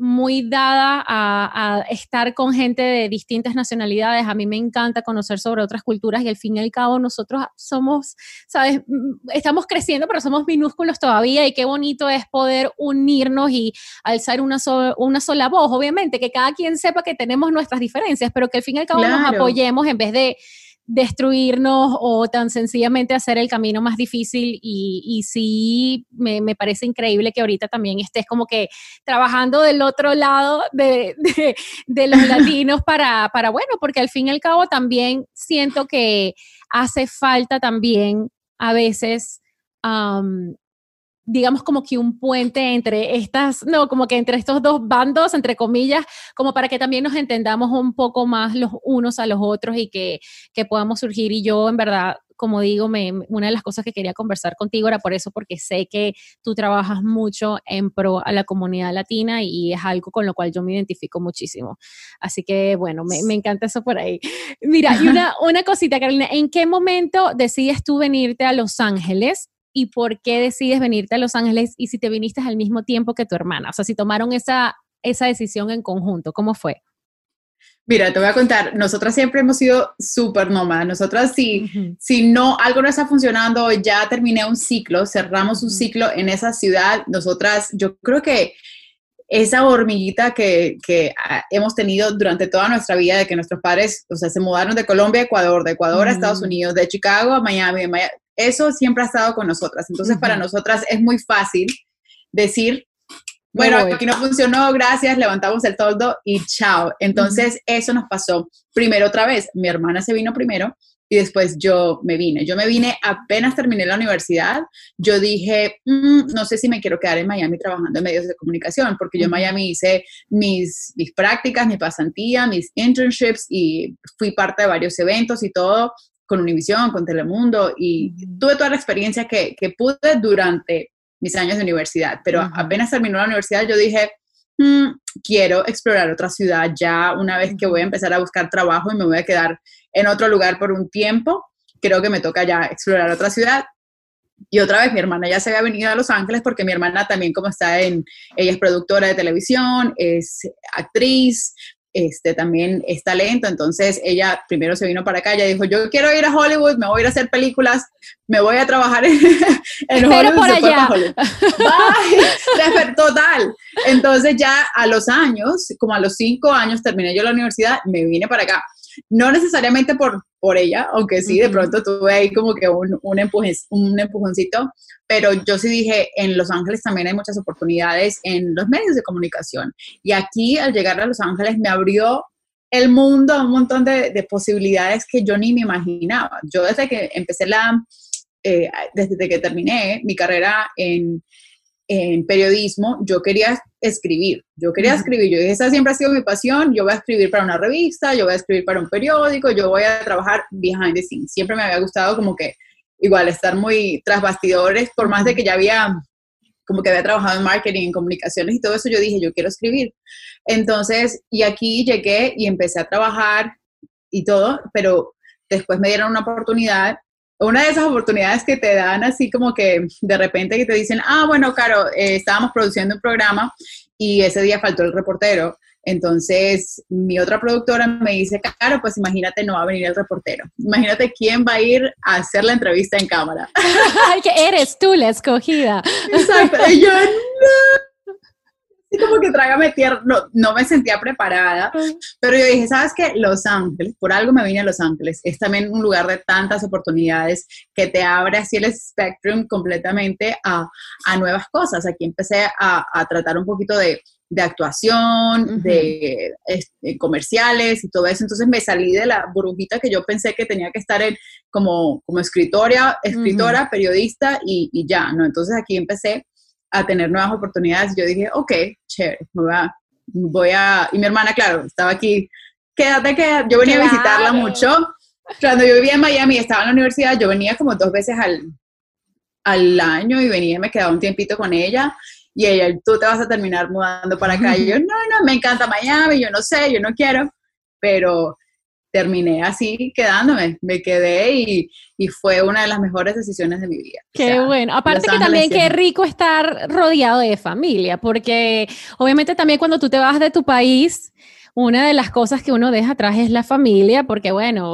muy dada a, estar con gente de distintas nacionalidades. A mí me encanta conocer sobre otras culturas y al fin y al cabo nosotros somos, ¿sabes? Mm, estamos creciendo, pero somos minúsculos todavía y qué bonito es poder unirnos y alzar una, una sola voz. Obviamente, que cada quien sepa que tenemos nuestras diferencias, pero que al fin y al cabo nos apoyemos en vez de destruirnos o tan sencillamente hacer el camino más difícil. Y, y sí me, me, parece increíble que ahorita también estés como que trabajando del otro lado de, de, los latinos para, para, bueno, porque al fin y al cabo también siento que hace falta también a veces digamos como que un puente entre estas, no, como que entre estos dos bandos, entre comillas, como para que también nos entendamos un poco más los unos a los otros y que, que podamos surgir. Y yo, en verdad, como digo, me, una de las cosas que quería conversar contigo era por eso, porque sé que tú trabajas mucho en pro a la comunidad latina y es algo con lo cual yo me identifico muchísimo. Así que, bueno, me, me encanta eso por ahí. Mira, y una, una cosita, Carolina, ¿en qué momento decides tú venirte a Los Ángeles? Y por qué decides venirte a Los Ángeles y si te viniste al mismo tiempo que tu hermana. O sea, si tomaron esa, esa decisión en conjunto, ¿cómo fue? Mira, te voy a contar, nosotras siempre hemos sido súper nómadas. Nosotras, si, si no, algo no está funcionando, ya terminé un ciclo, cerramos un ciclo en esa ciudad, nosotras, yo creo que esa hormiguita que, que ah, hemos tenido durante toda nuestra vida, de que nuestros padres, o sea, se mudaron de Colombia a Ecuador, de Ecuador a Estados Unidos, de Chicago a Miami, de Miami eso siempre ha estado con nosotras. Entonces, para nosotras es muy fácil decir, bueno, aquí no funcionó, gracias, levantamos el toldo y chao. Entonces, eso nos pasó primero otra vez. Mi hermana se vino primero y después yo me vine. Yo me vine apenas terminé la universidad. Yo dije, mm, no sé si me quiero quedar en Miami trabajando en medios de comunicación, porque yo en Miami hice mis, mis prácticas, mi pasantía, mis internships y fui parte de varios eventos y todo con Univision, con Telemundo, y tuve toda la experiencia que, que pude durante mis años de universidad, pero apenas terminó la universidad yo dije, mm, quiero explorar otra ciudad ya una vez que voy a empezar a buscar trabajo y me voy a quedar en otro lugar por un tiempo, creo que me toca ya explorar otra ciudad. Y otra vez mi hermana ya se había venido a Los Ángeles porque mi hermana también como está en, ella es productora de televisión, es actriz, este, también es talento, entonces ella primero se vino para acá, ella dijo, yo quiero ir a Hollywood, me voy a ir a hacer películas, me voy a trabajar en, Hollywood. Por allá. Total. Entonces ya a los años, como a los cinco años terminé yo la universidad, me vine para acá. No necesariamente por, por ella, aunque sí, de pronto tuve ahí como que un, un, un empujoncito, pero yo sí dije, en Los Ángeles también hay muchas oportunidades en los medios de comunicación. Y aquí, al llegar a Los Ángeles, me abrió el mundo a un montón de, posibilidades que yo ni me imaginaba. Yo desde que empecé la, eh, desde que terminé mi carrera en, en, periodismo, yo quería escribir, yo quería escribir, yo dije, esa siempre ha sido mi pasión, yo voy a escribir para una revista, yo voy a escribir para un periódico, yo voy a trabajar behind the scenes. Siempre me había gustado como que igual estar muy tras bastidores, por más de que ya había como que había trabajado en marketing, en comunicaciones y todo eso, yo dije, yo quiero escribir. Entonces, y aquí llegué y empecé a trabajar y todo, pero después me dieron una oportunidad, una de esas oportunidades que te dan así como que de repente que te dicen, ah, bueno, Caro, eh, estábamos produciendo un programa y ese día faltó el reportero entonces, mi otra productora me dice, claro, pues imagínate, no va a venir el reportero. Imagínate quién va a ir a hacer la entrevista en cámara. que eres tú la escogida. Exacto. Y yo, no. Y como que trágame tierra, no, no, me sentía preparada, pero yo dije, ¿sabes qué? Los Ángeles, por algo me vine a Los Ángeles, es también un lugar de tantas oportunidades que te abre así el spectrum completamente a, a nuevas cosas. Aquí empecé a, a tratar un poquito de de actuación, de, este, comerciales y todo eso. Entonces me salí de la burbujita que yo pensé que tenía que estar en, como, como escritora, escritora periodista y, ya, ¿no? Entonces aquí empecé a tener nuevas oportunidades. Yo dije, ok, chévere, voy a, voy a... Y mi hermana, claro, estaba aquí, quédate, que Yo venía a visitarla mucho. Cuando yo vivía en Miami, estaba en la universidad, yo venía como dos veces al, al año y venía y me quedaba un tiempito con ella y ella, tú te vas a terminar mudando para acá. Y yo, no, no, me encanta Miami, yo no sé, yo no quiero, pero terminé así quedándome, me quedé y, y, fue una de las mejores decisiones de mi vida. Qué bueno, aparte que también qué rico estar rodeado de familia, porque obviamente también cuando tú te vas de tu país, una de las cosas que uno deja atrás es la familia, porque bueno,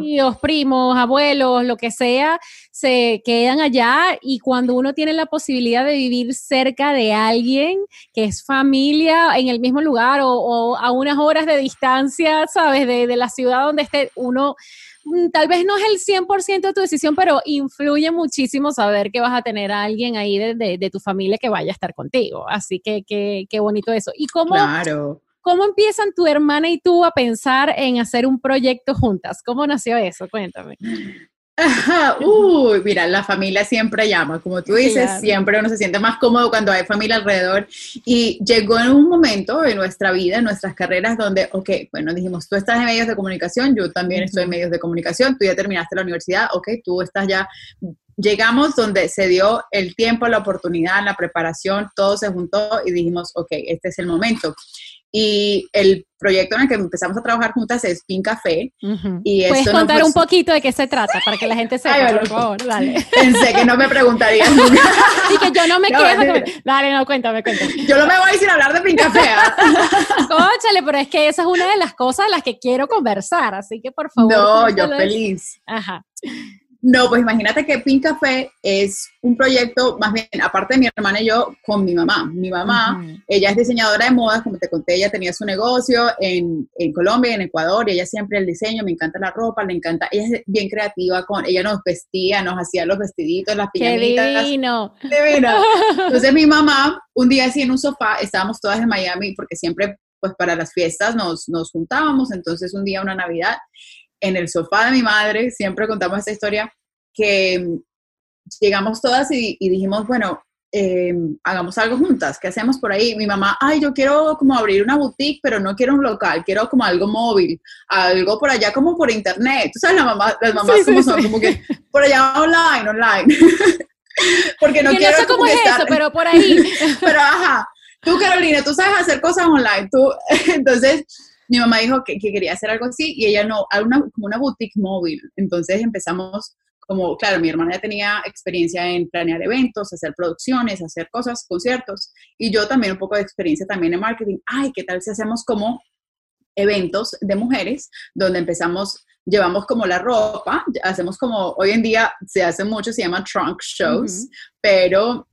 tíos, primos, abuelos, lo que sea, se quedan allá y cuando uno tiene la posibilidad de vivir cerca de alguien que es familia en el mismo lugar o, a unas horas de distancia, ¿sabes? De, de la ciudad donde esté uno mm, tal vez no es el 100% de tu decisión, pero influye muchísimo saber que vas a tener a alguien ahí de, de, tu familia que vaya a estar contigo. Así que qué bonito eso. ¿Y cómo, claro. ¿Cómo empiezan tu hermana y tú a pensar en hacer un proyecto juntas? ¿Cómo nació eso? Cuéntame. Uy, mira, la familia siempre llama, como tú dices, siempre uno se siente más cómodo cuando hay familia alrededor. Y llegó en un momento en nuestra vida, en nuestras carreras, donde, ok, bueno, dijimos, tú estás en medios de comunicación, yo también estoy en medios de comunicación, tú ya terminaste la universidad, ok, tú estás ya llegamos donde se dio el tiempo, la oportunidad, la preparación, todo se juntó y dijimos, ok, este es el momento. Y el proyecto en el que empezamos a trabajar juntas es Pin Café. y ¿Puedes contar un poquito de qué se trata para que la gente sepa, por favor? Dale. Pensé que no me preguntarías y que yo no me quedo. Dale, no, cuéntame, cuéntame. Yo no me voy sin hablar de Pin Café. ¿ah? Cóchale, pero es que esa es una de las cosas de las que quiero conversar, así que por favor. No, yo feliz. Ajá. No, pues imagínate que Pink Café es un proyecto, más bien, aparte de mi hermana y yo, con mi mamá. Mi mamá, ella es diseñadora de modas, como te conté, ella tenía su negocio en, en Colombia, en Ecuador, y ella siempre el diseño, me encanta la ropa, le encanta, ella es bien creativa, con, ella nos vestía, nos hacía los vestiditos, las pijamitas. ¡Qué divino! Divino. Entonces mi mamá, un día así en un sofá, estábamos todas en Miami, porque siempre, pues para las fiestas nos, nos juntábamos, entonces un día, una Navidad, en el sofá de mi madre, siempre contamos esta historia, que llegamos todas y, dijimos, bueno, em, hagamos algo juntas, ¿qué hacemos por ahí? Mi mamá, ay, yo quiero como abrir una boutique, pero no quiero un local, quiero como algo móvil, algo por allá como por internet. Tú sabes, la mamá, las mamás como son, como que por allá online, online. Porque no quiero sé cómo es eso, pero por ahí. pero ajá, tú Carolina, tú sabes hacer cosas online, tú, entonces mi mamá dijo que, quería hacer algo así y ella no, una, como una boutique móvil. Entonces empezamos como, claro, mi hermana ya tenía experiencia en planear eventos, hacer producciones, hacer cosas, conciertos, y yo también un poco de experiencia también en marketing. Ay, ¿qué tal si hacemos como eventos de mujeres donde empezamos, llevamos como la ropa, hacemos como, hoy en día se hace mucho, se llama trunk shows, pero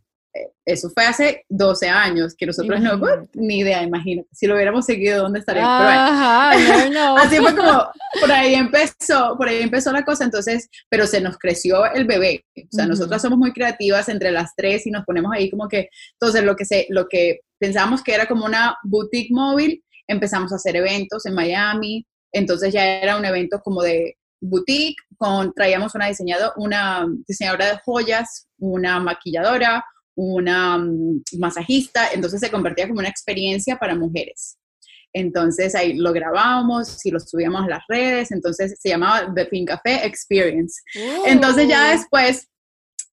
eso fue hace 12 años, que nosotros no, ni idea, imagínate, si lo hubiéramos seguido, ¿dónde estaríamos? Así fue como, por ahí empezó, por ahí empezó la cosa, entonces, pero se nos creció el bebé, o sea, nosotras somos muy creativas entre las tres y nos ponemos ahí como que, entonces lo que, se, lo que pensamos que era como una boutique móvil, empezamos a hacer eventos en Miami, entonces ya era un evento como de boutique, con, traíamos una diseñadora, una diseñadora de joyas, una maquilladora, una mm, masajista, entonces se convertía como una experiencia para mujeres. Entonces ahí lo grabábamos y lo subíamos a las redes, entonces se llamaba The Pink Café Experience. Entonces ya después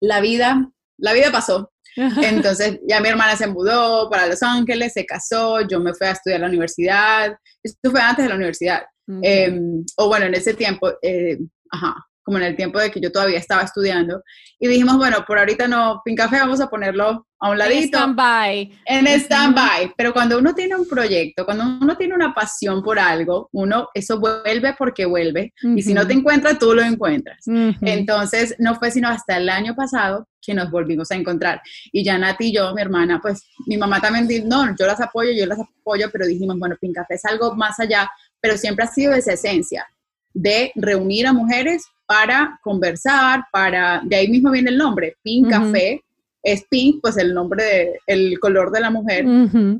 la vida, la vida pasó. Entonces ya mi hermana se mudó para Los Ángeles, se casó, yo me fui a estudiar a la universidad. Esto fue antes de la universidad. Em, o bueno, en ese tiempo, eh, ajá, como en el tiempo de que yo todavía estaba estudiando. Y dijimos, bueno, por ahorita no, Pin Café vamos a ponerlo a un ladito. En stand-by. En stand-by. Pero cuando uno tiene un proyecto, cuando uno tiene una pasión por algo, uno, eso vuelve porque vuelve. Y si no te encuentras, tú lo encuentras. Entonces, no fue sino hasta el año pasado que nos volvimos a encontrar. Y ya Nati y yo, mi hermana, pues mi mamá también dijo, no, yo las apoyo, yo las apoyo, pero dijimos, bueno, Pin Café es algo más allá, pero siempre ha sido esa esencia de reunir a mujeres para conversar, para, de ahí mismo viene el nombre, Pink Café, es pink, pues el nombre, de, el color de la mujer,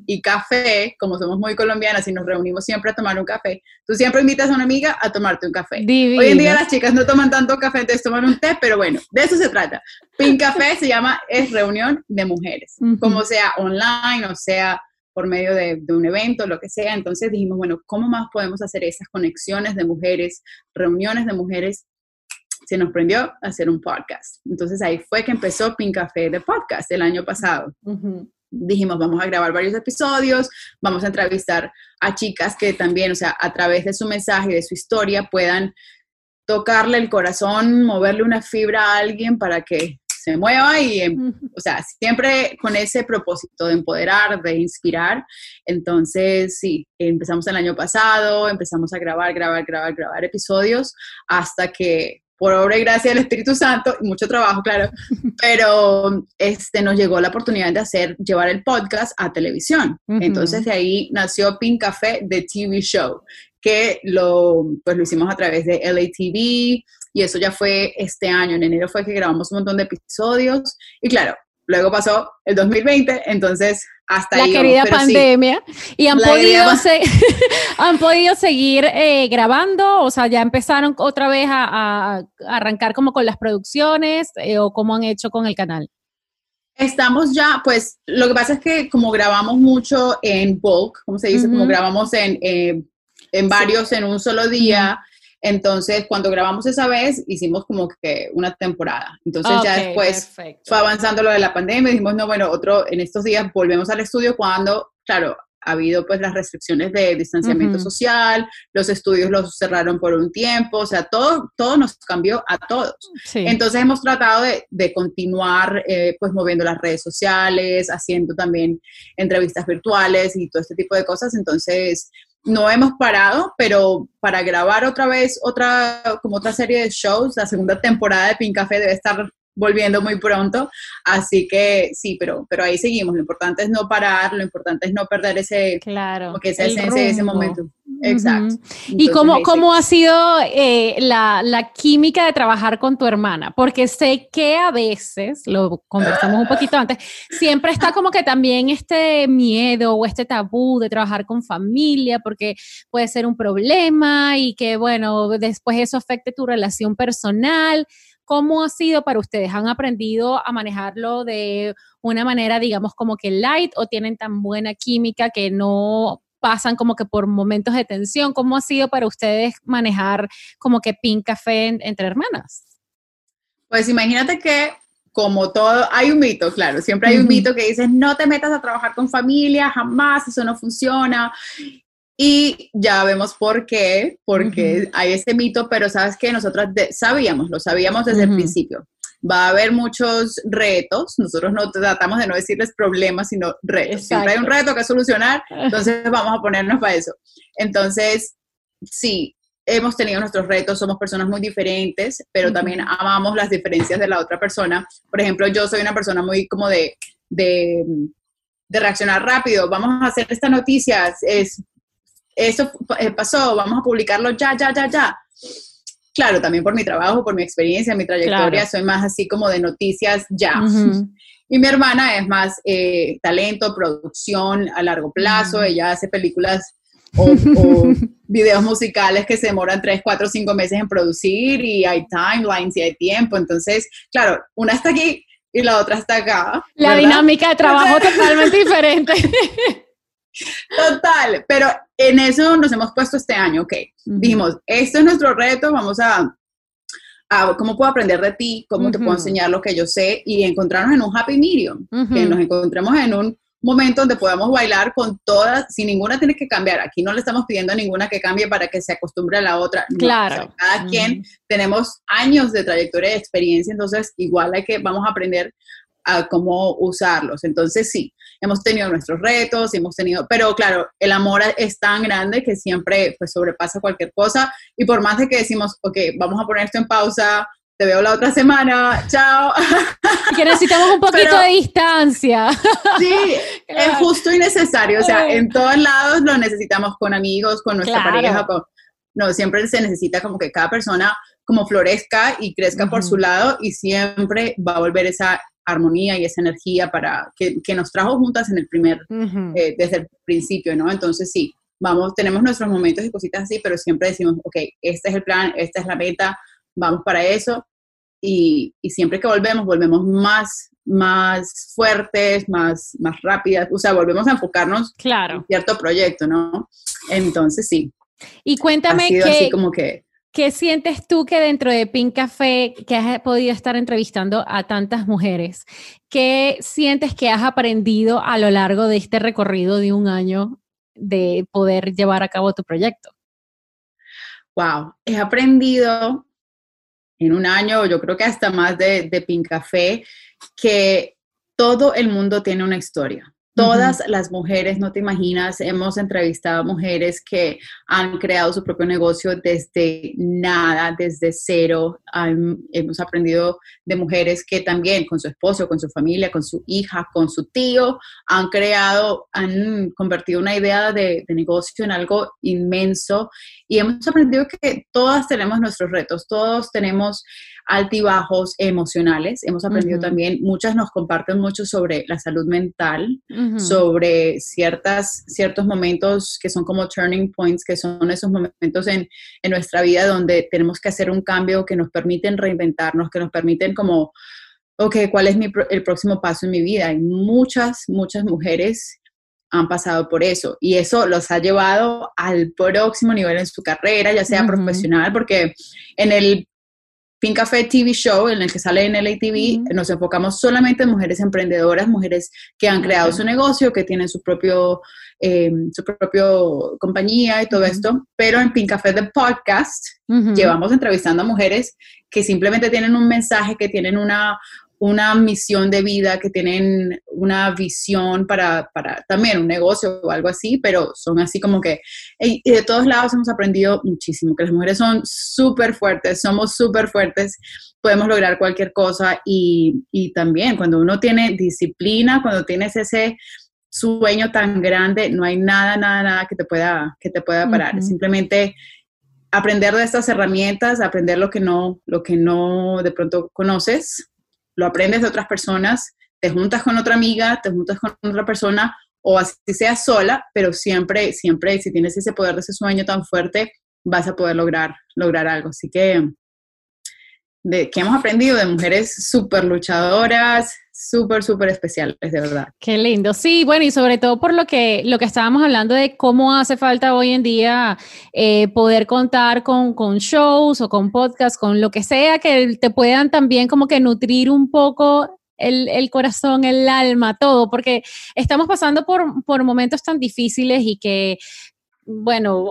y café, como somos muy colombianas y nos reunimos siempre a tomar un café, tú siempre invitas a una amiga a tomarte un café. Hoy en día las chicas no toman tanto café, entonces toman un té, pero bueno, de eso se trata. Pink Café se llama, es reunión de mujeres, como sea online o sea por medio de, de, un evento, lo que sea. Entonces dijimos, bueno, ¿cómo más podemos hacer esas conexiones de mujeres, reuniones de mujeres se nos prendió a hacer un podcast. Entonces ahí fue que empezó Pink Café de podcast el año pasado. dijimos, vamos a grabar varios episodios, vamos a entrevistar a chicas que también, o sea, a través de su mensaje, de su historia, puedan tocarle el corazón, moverle una fibra a alguien para que se mueva y, em, o sea, siempre con ese propósito de empoderar, de inspirar. Entonces, sí, empezamos el año pasado, empezamos a grabar, grabar, grabar, grabar episodios hasta que por obra y gracia del Espíritu Santo, mucho trabajo, claro, pero este, nos llegó la oportunidad de hacer, llevar el podcast a televisión. Entonces de ahí nació Pink Café, The TV Show, que lo, pues, lo hicimos a través de LATV, y eso ya fue este año, en enero fue que grabamos un montón de episodios, y claro, luego pasó el 2020, entonces hasta la querida pandemia. y han podido, han podido seguir eh, grabando, o sea, ya empezaron otra vez a, arrancar como con las producciones eh, o cómo han hecho con el canal. Estamos ya, pues lo que pasa es que como grabamos mucho en bulk, como se dice, como grabamos en, eh, en varios en un solo día, entonces, cuando grabamos esa vez, hicimos como que una temporada. Entonces, ya después fue avanzando lo de la pandemia. Dijimos, no, bueno, otro, en estos días volvemos al estudio cuando, claro, ha habido pues las restricciones de distanciamiento social, los estudios los cerraron por un tiempo, o sea, todo, todo nos cambió a todos. Entonces hemos tratado de, de continuar eh, pues moviendo las redes sociales, haciendo también entrevistas virtuales y todo este tipo de cosas. Entonces, no hemos parado, pero para grabar otra vez otra, como otra serie de shows, la segunda temporada de Pink Café debe estar volviendo muy pronto, así que sí, pero, pero ahí seguimos, lo importante es no parar, lo importante es no perder ese, claro, que esencia de ese momento. Exacto. ¿Y cómo, cómo ha sido eh, la, la, química de trabajar con tu hermana? Porque sé que a veces, lo conversamos un poquito antes, siempre está como que también este miedo o este tabú de trabajar con familia, porque puede ser un problema y que, bueno, después eso afecte tu relación personal. ¿Cómo ha sido para ustedes? ¿Han aprendido a manejarlo de una manera, digamos, como que light o tienen tan buena química que no pasan como que por momentos de tensión? ¿Cómo ha sido para ustedes manejar como que pink café entre hermanas? Pues imagínate que como todo, hay un mito, claro, siempre hay un mito que dice, no te metas a trabajar con familia, jamás, eso no funciona. Y ya vemos por qué, porque hay ese mito, pero sabes que nosotros sabíamos, lo sabíamos desde el principio. Va a haber muchos retos, nosotros no tratamos de no decirles problemas, sino retos. Siempre hay un reto que solucionar, entonces vamos a ponernos para eso. Entonces, sí, hemos tenido nuestros retos, somos personas muy diferentes, pero también amamos las diferencias de la otra persona. Por ejemplo, yo soy una persona muy como de, de, de reaccionar rápido, vamos a hacer esta noticia, es, eso eh, pasó, vamos a publicarlo ya, ya, ya, ya. Claro, también por mi trabajo, por mi experiencia, mi trayectoria, soy más así como de noticias ya. Y mi hermana es más eh, talento, producción a largo plazo, ella hace películas o, videos musicales que se demoran 3, 4, 5 meses en producir y hay timelines y hay tiempo. Entonces, claro, una está aquí y la otra está acá. La dinámica de trabajo totalmente diferente. Total, pero en eso nos hemos puesto este año, ok. Dijimos, este es nuestro reto, vamos a, a, cómo puedo aprender de ti, cómo te puedo enseñar lo que yo sé y encontrarnos en un happy medium, que nos encontremos en un momento donde podamos bailar con todas, sin ninguna tiene que cambiar. Aquí no le estamos pidiendo a ninguna que cambie para que se acostumbre a la otra. claro. cada quien tenemos años de trayectoria y experiencia, entonces igual hay que, vamos a aprender a cómo usarlos. Entonces sí, hemos tenido nuestros retos, hemos tenido, pero claro, el amor es tan grande que siempre pues sobrepasa cualquier cosa y por más de que decimos, ok, vamos a poner esto en pausa, te veo la otra semana, chao. Que necesitamos un poquito de distancia. Sí, es justo y necesario, o sea, en todos lados lo necesitamos con amigos, con nuestra pareja, no, siempre se necesita como que cada persona como florezca y crezca por su lado y siempre va a volver esa armonía y esa energía para que, que nos trajo juntas en el primer, eh, desde el principio, ¿no? Entonces sí, vamos, tenemos nuestros momentos y cositas así, pero siempre decimos, ok, este es el plan, esta es la meta, vamos para eso. Y, y siempre que volvemos, volvemos más, más fuertes, más, más rápidas, o sea, volvemos a enfocarnos claro. en cierto proyecto, ¿no? Entonces sí. Y cuéntame ha sido así como que ¿qué sientes tú que dentro de Pink Café, que has podido estar entrevistando a tantas mujeres, qué sientes que has aprendido a lo largo de este recorrido de un año de poder llevar a cabo tu proyecto? Wow, he aprendido en un año, yo creo que hasta más de, de Pink Café, que todo el mundo tiene una historia. Todas las mujeres, no te imaginas, hemos entrevistado a mujeres que han creado su propio negocio desde nada, desde cero. hemos aprendido de mujeres que también con su esposo, con su familia, con su hija, con su tío, han creado, han convertido una idea de, de negocio en algo inmenso. Y hemos aprendido que todas tenemos nuestros retos, todos tenemos altibajos emocionales. Hemos aprendido también, muchas nos comparten mucho sobre la salud mental, sobre ciertas, ciertos momentos que son como turning points, que son esos momentos en, en nuestra vida donde tenemos que hacer un cambio que nos permiten reinventarnos, que nos permiten como, ok, ¿cuál es mi, el próximo paso en mi vida? Y muchas, muchas mujeres han pasado por eso y eso los ha llevado al próximo nivel en su carrera, ya sea profesional, porque en el Pink Café TV Show, en el que sale en LATV, nos enfocamos solamente en mujeres emprendedoras, mujeres que han creado su negocio, que tienen su propio, eh, su propio compañía y todo esto. Pero en Pink Café The Podcast llevamos entrevistando a mujeres que simplemente tienen un mensaje, que tienen una, una misión de vida, que tienen una visión para, para, también un negocio o algo así, pero son así como que, y de todos lados hemos aprendido muchísimo, que las mujeres son súper fuertes, somos súper fuertes, podemos lograr cualquier cosa y, y, también cuando uno tiene disciplina, cuando tienes ese sueño tan grande, no hay nada, nada, nada que te pueda, que te pueda parar, simplemente aprender de estas herramientas, aprender lo que no, lo que no de pronto conoces lo aprendes de otras personas, te juntas con otra amiga, te juntas con otra persona o así seas sola, pero siempre, siempre, si tienes ese poder de ese sueño tan fuerte, vas a poder lograr, lograr algo. Así que, de, que hemos aprendido de mujeres súper luchadoras, súper, súper especiales, de verdad. Qué lindo. Sí, bueno, y sobre todo por lo que, lo que estábamos hablando de cómo hace falta hoy en día eh, poder contar con, con, shows o con podcasts, con lo que sea, que te puedan también como que nutrir un poco el, el, corazón, el alma, todo, porque estamos pasando por, por momentos tan difíciles y que bueno,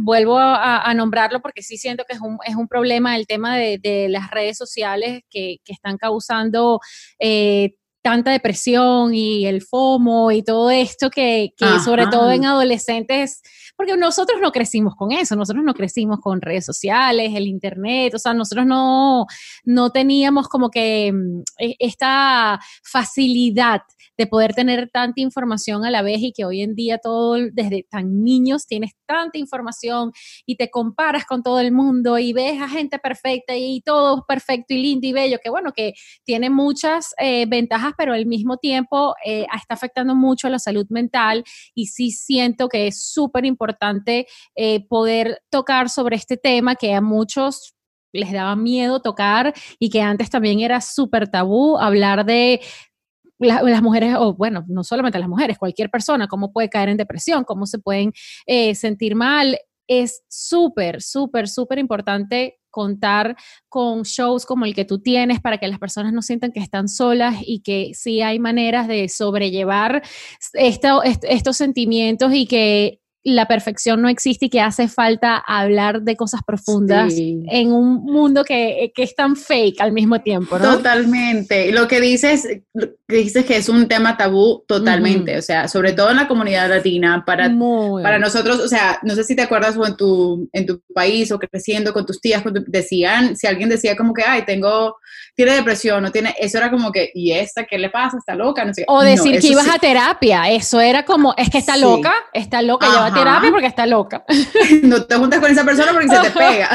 vuelvo a, nombrarlo porque sí siento que es un, es un problema el tema de, las redes sociales que, están causando eh, tanta depresión y el FOMO y todo esto que, sobre todo en adolescentes, porque nosotros no crecimos con eso, nosotros no crecimos con redes sociales, el internet, o sea, nosotros no, no teníamos como que mm, e, esta facilidad de poder tener tanta información a la vez y que hoy en día todo, desde tan niños, tienes tanta información y te comparas con todo el mundo y ves a gente perfecta y todo perfecto y lindo y bello, que bueno, que tiene muchas eh, ventajas, pero al mismo tiempo eh, está afectando mucho a la salud mental y sí siento que es súper importante eh, poder tocar sobre este tema que a muchos les daba miedo tocar y que antes también era súper tabú hablar de las mujeres, o bueno, no solamente las mujeres, cualquier persona, cómo puede caer en depresión, cómo se pueden eh, sentir mal. Es súper, súper, súper importante contar con shows como el que tú tienes para que las personas no sientan que están solas y que sí hay maneras de sobrellevar estos sentimientos y que la perfección no existe y que hace falta hablar de cosas profundas en un mundo que, que, es tan fake al mismo tiempo, ¿no? Totalmente. Lo que dices, que dices que es un tema tabú, totalmente. O sea, sobre todo en la comunidad latina, para, para nosotros, o sea, no sé si te acuerdas o en tu, en tu país o creciendo con tus tías, decían, si alguien decía como que, ay, tengo, tiene depresión, no tiene, eso era como que, ¿y esta qué le pasa? ¿Está loca? No sé. O decir que ibas a terapia, eso era como, es que está loca, está loca, terapia porque está loca. no te juntas con esa persona porque se te pega.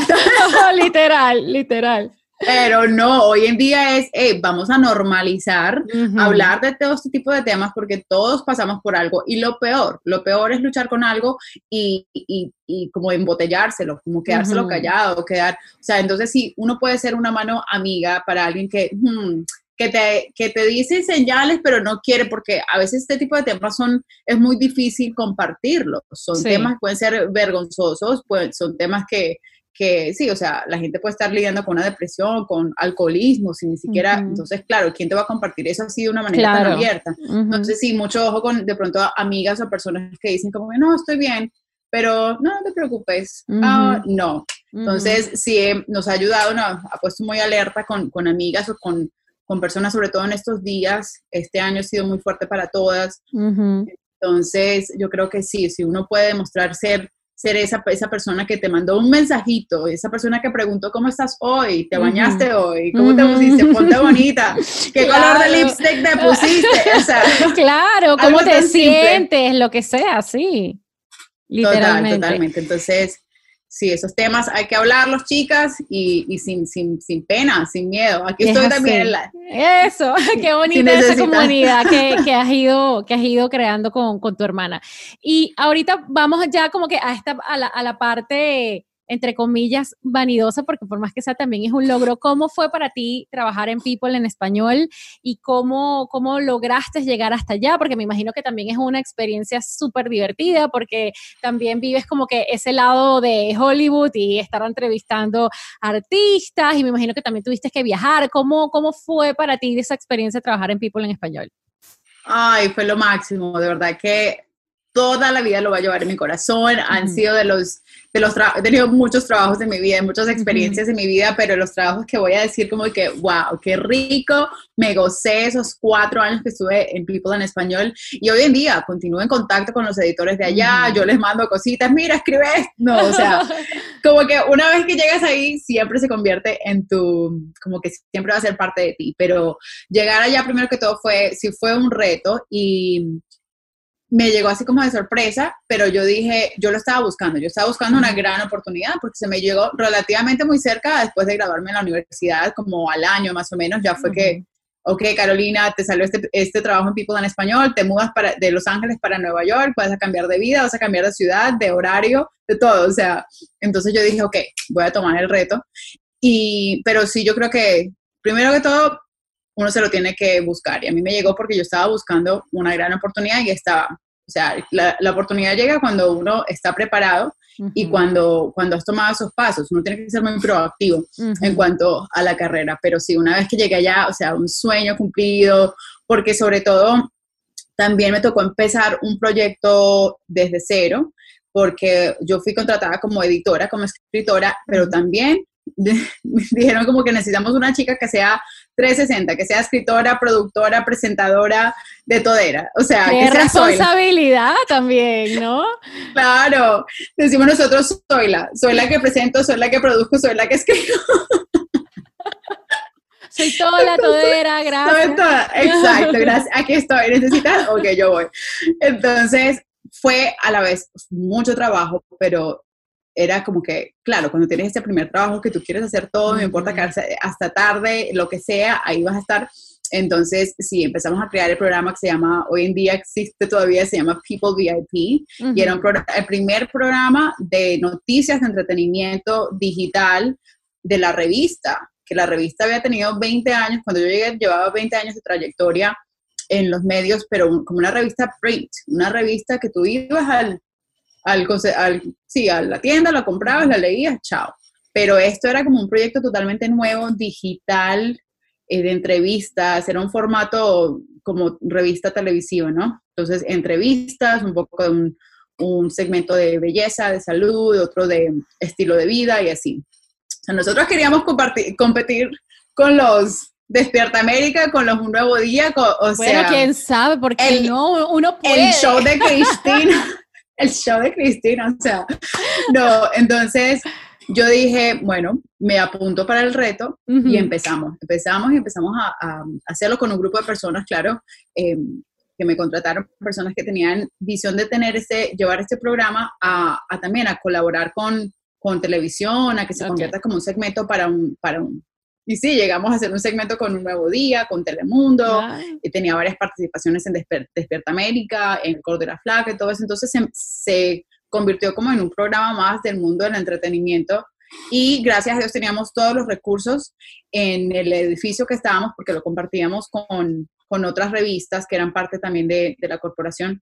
literal, literal. Pero no, hoy en día es, vamos a normalizar, hablar de todo este tipo de temas porque todos pasamos por algo. Y lo peor, lo peor es luchar con algo y, y, y como embotellárselo, como quedárselo callado, quedar, o sea, entonces sí, uno puede ser una mano amiga para alguien que, hmm, que te, que te dice señales, pero no quiere, porque a veces este tipo de temas son, es muy difícil compartirlos. Son temas que pueden ser vergonzosos, pues, son temas que, que sí, o sea, la gente puede estar lidiando con una depresión, con alcoholismo, sin ni siquiera, entonces, claro, ¿quién te va a compartir eso así de una manera tan abierta? Entonces, sí, mucho ojo con de pronto amigas o personas que dicen como, no, estoy bien, pero no, no te preocupes, ah, no. Entonces, sí, eh, nos ha ayudado, nos ha puesto muy alerta con, con amigas o con, con, personas, sobre todo en estos días. Este año ha sido muy fuerte para todas. Entonces, yo creo que sí, si uno puede demostrar ser ser esa, esa persona que te mandó un mensajito, esa persona que preguntó cómo estás hoy, te bañaste hoy, cómo te pusiste, ponte bonita, qué color de lipstick te pusiste, o sea, claro, cómo te sientes, lo que sea, sí. Literalmente. totalmente. Entonces, sí, esos temas hay que hablarlos, chicas, y, sin, sin, sin, pena, sin miedo. Aquí estoy también. La, Eso, qué bonita esa comunidad que, que, has ido, que has ido creando con, con, tu hermana. Y ahorita vamos ya como que a, esta, a, la, a la parte entre comillas, vanidosa, porque por más que sea también es un logro. ¿Cómo fue para ti trabajar en People en español y cómo, cómo lograste llegar hasta allá? Porque me imagino que también es una experiencia súper divertida, porque también vives como que ese lado de Hollywood y estar entrevistando artistas, y me imagino que también tuviste que viajar. ¿Cómo, cómo fue para ti esa experiencia de trabajar en People en español? Ay, fue lo máximo, de verdad que toda la vida lo va a llevar en mi corazón. Han sido de los, de los he tenido muchos trabajos en mi vida, muchas experiencias en mi vida, pero los trabajos que voy a decir como que, wow, qué rico, me gocé esos cuatro años que estuve en People en Español y hoy en día continúo en contacto con los editores de allá, yo les mando cositas, mira, escribe No, o sea, como que una vez que llegas ahí, siempre se convierte en tu, como que siempre va a ser parte de ti, pero llegar allá primero que todo fue, sí fue un reto y me llegó así como de sorpresa, pero yo dije, yo lo estaba buscando, yo estaba buscando una gran oportunidad porque se me llegó relativamente muy cerca después de graduarme en la universidad, como al año más o menos, ya fue que, ok, Carolina, te salió este, este trabajo en People en español, te mudas para, de Los Ángeles para Nueva York, vas a cambiar de vida, vas a cambiar de ciudad, de horario, de todo, o sea, entonces yo dije, ok, voy a tomar el reto. Y, pero sí, yo creo que, primero que todo, uno se lo tiene que buscar. Y a mí me llegó porque yo estaba buscando una gran oportunidad y estaba, o sea, la, la oportunidad llega cuando uno está preparado y cuando, cuando has tomado esos pasos. Uno tiene que ser muy proactivo en cuanto a la carrera. Pero sí, una vez que llegué allá, o sea, un sueño cumplido, porque sobre todo también me tocó empezar un proyecto desde cero, porque yo fui contratada como editora, como escritora, pero también dijeron como que necesitamos una chica que sea 360, que sea escritora, productora, presentadora, de todera. O sea, que sea responsabilidad también, ¿no? claro, decimos nosotros, soy la, soy la que presento, soy la que produzco, soy la que escribo. Soy toda la todera, gracias. exacto, gracias. Aquí estoy, necesitas, ok, yo voy. Entonces, fue a la vez mucho trabajo, pero era como que, claro, cuando tienes este primer trabajo que tú quieres hacer todo, no importa quedarse hasta tarde, lo que sea, ahí vas a estar. Entonces, sí, empezamos a crear el programa que se llama, hoy en día existe todavía, se llama People VIP, y era el primer programa de noticias de entretenimiento digital de la revista, que la revista había tenido 20 años, cuando yo llegué llevaba 20 años de trayectoria en los medios, pero como una revista print, una revista que tú ibas al al, al, sí, a la tienda, la comprabas, la leías, chao. Pero esto era como un proyecto totalmente nuevo, digital, eh, de entrevistas, era un formato como revista televisiva, ¿no? Entonces, entrevistas, un poco de un, un segmento de belleza, de salud, otro de estilo de vida y así. O sea, nosotros queríamos compartir, competir con los Despierta América, con los Un Nuevo Día, o bueno, quién sabe, porque no, uno puede. El show de Cristina. El show de Cristina, o sea, no, entonces yo dije, bueno, me apunto para el reto y empezamos, empezamos y empezamos a, hacerlo con un grupo de personas, claro, em, que me contrataron, personas que tenían visión de tener este, llevar este programa a, también a colaborar con, con televisión, a que se convierta como un segmento para un, para un, y sí, llegamos a hacer un segmento con Un Nuevo Día, con Telemundo, y tenía varias participaciones en Despierta América, en Cordera Flaca y todo eso. Entonces se, convirtió como en un programa más del mundo del entretenimiento. Y gracias a Dios teníamos todos los recursos en el edificio que estábamos, porque lo compartíamos con, con otras revistas que eran parte también de, de la corporación.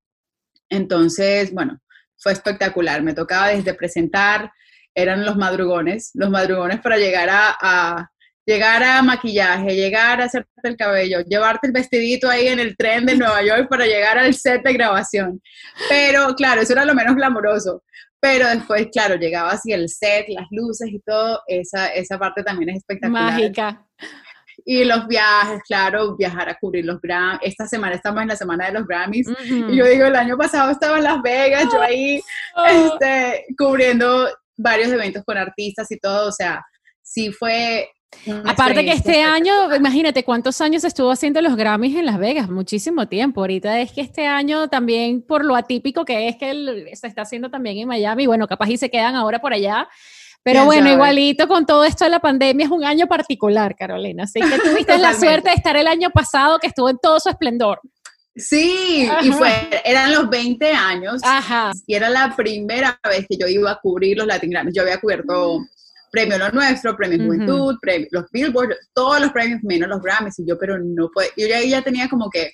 Entonces, bueno, fue espectacular. Me tocaba desde presentar eran los madrugones, los madrugones para llegar a, llegar a maquillaje, llegar a hacerte el cabello, llevarte el vestidito ahí en el tren de Nueva York para llegar al set de grabación. Pero claro, eso era lo menos glamoroso. Pero después, claro, llegaba así el set, las luces y todo, esa, esa parte también es espectacular. Mágica. Y los viajes, claro, viajar a cubrir los Grammys. Esta semana estamos en la semana de los Grammys. Y yo digo, el año pasado estaba en Las Vegas, yo ahí oh. este, cubriendo varios eventos con artistas y todo. O sea, sí fue Aparte que este año, imagínate cuántos años estuvo haciendo los Grammys en Las Vegas, muchísimo tiempo. Ahorita es que este año también por lo atípico que es que se está haciendo también en Miami, bueno, capaz y se quedan ahora por allá. Pero bueno, igualito con todo esto de la pandemia es un año particular, Carolina. Así que tuviste la suerte de estar el año pasado que estuvo en todo su esplendor. Sí, y fue, eran los 20 años Ajá. y era la primera vez que yo iba a cubrir los Latin Grammys. Yo había cubierto premio Lo Nuestro, premio Juventud, los Billboard, todos los premios menos los Grammys, y yo, pero no puedo, yo ya, ya tenía como que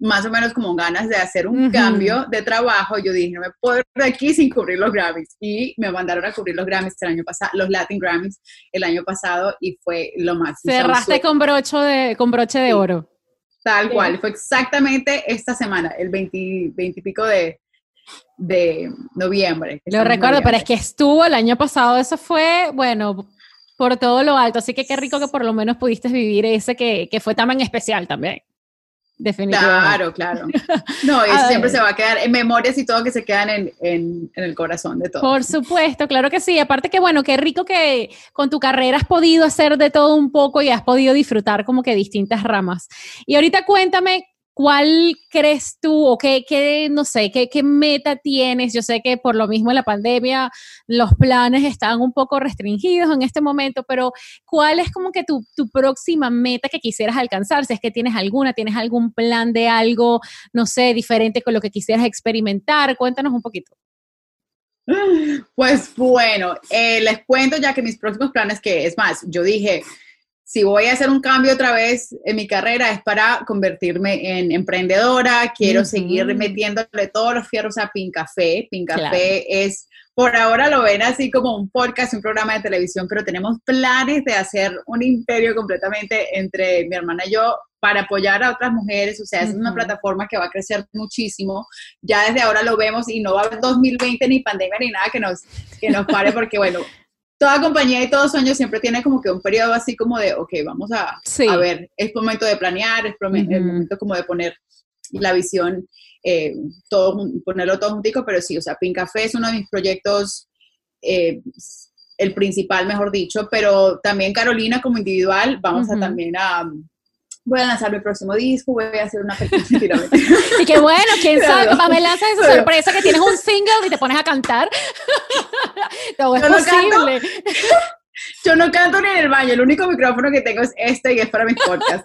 más o menos como ganas de hacer un cambio de trabajo, yo dije, no me puedo ir de aquí sin cubrir los Grammys, y me mandaron a cubrir los Grammys el año pasado, los Latin Grammys el año pasado, y fue lo máximo. Cerraste con, broche de, con broche de oro. Tal cual, fue exactamente esta semana, el 20, 20 y pico de, de noviembre. Lo recuerdo, pero es que estuvo el año pasado, eso fue, bueno, por todo lo alto, así que qué rico que por lo menos pudiste vivir ese que, que fue tan especial también. Definitivamente. Claro, claro. No, y siempre se va a quedar en memorias y todo que se quedan en, en, en, el corazón de todo. Por supuesto, claro que sí. Aparte que, bueno, qué rico que con tu carrera has podido hacer de todo un poco y has podido disfrutar como que distintas ramas. Y ahorita cuéntame ¿Cuál crees tú o qué, qué no sé, qué, meta tienes? Yo sé que por lo mismo en la pandemia los planes están un poco restringidos en este momento, pero ¿cuál es como que tu, tu próxima meta que quisieras alcanzar? Si es que tienes alguna, tienes algún plan de algo, no sé, diferente con lo que quisieras experimentar, cuéntanos un poquito. Pues bueno, eh, les cuento ya que mis próximos planes, que es más, yo dije, si voy a hacer un cambio otra vez en mi carrera es para convertirme en emprendedora, quiero seguir metiéndole todos los fierros a Pin Café. Pin Café es, por ahora lo ven así como un podcast, un programa de televisión, pero tenemos planes de hacer un imperio completamente entre mi hermana y yo para apoyar a otras mujeres, o sea, es una plataforma que va a crecer muchísimo. Ya desde ahora lo vemos y no va a haber 2020 ni pandemia ni nada que nos, que nos pare, porque bueno, toda compañía y todo sueño siempre tiene como que un periodo así como de, ok, vamos a, a ver, es momento de planear, es momento como de poner la visión, eh, todo, ponerlo todo juntico, pero sí, o sea, Pink Café es uno de mis proyectos, eh, el principal, mejor dicho, pero también Carolina como individual, vamos a también a, voy a lanzar mi próximo disco, voy a hacer una película. y qué bueno, quién sabe, me lanzas esa sorpresa que tienes un single y te pones a cantar. Todo es yo posible. No yo no canto ni en el baño, el único micrófono que tengo es este y es para mis podcasts.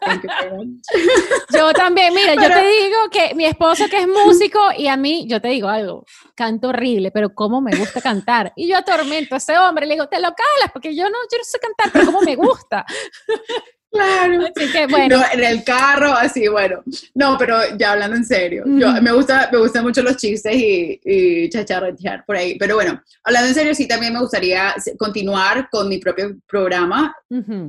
yo también, mira, yo te digo que mi esposo que es músico y a mí, yo te digo algo, canto horrible, pero cómo me gusta cantar. Y yo atormento a ese hombre, le digo, te lo calas, porque yo no, yo no sé cantar, pero cómo me gusta. Claro. Así que bueno. en el carro, así, bueno. No, pero ya hablando en serio. Yo, me, gusta, me gustan mucho los chistes y, y chacharretear por ahí. Pero bueno, hablando en serio, sí, también me gustaría continuar con mi propio programa.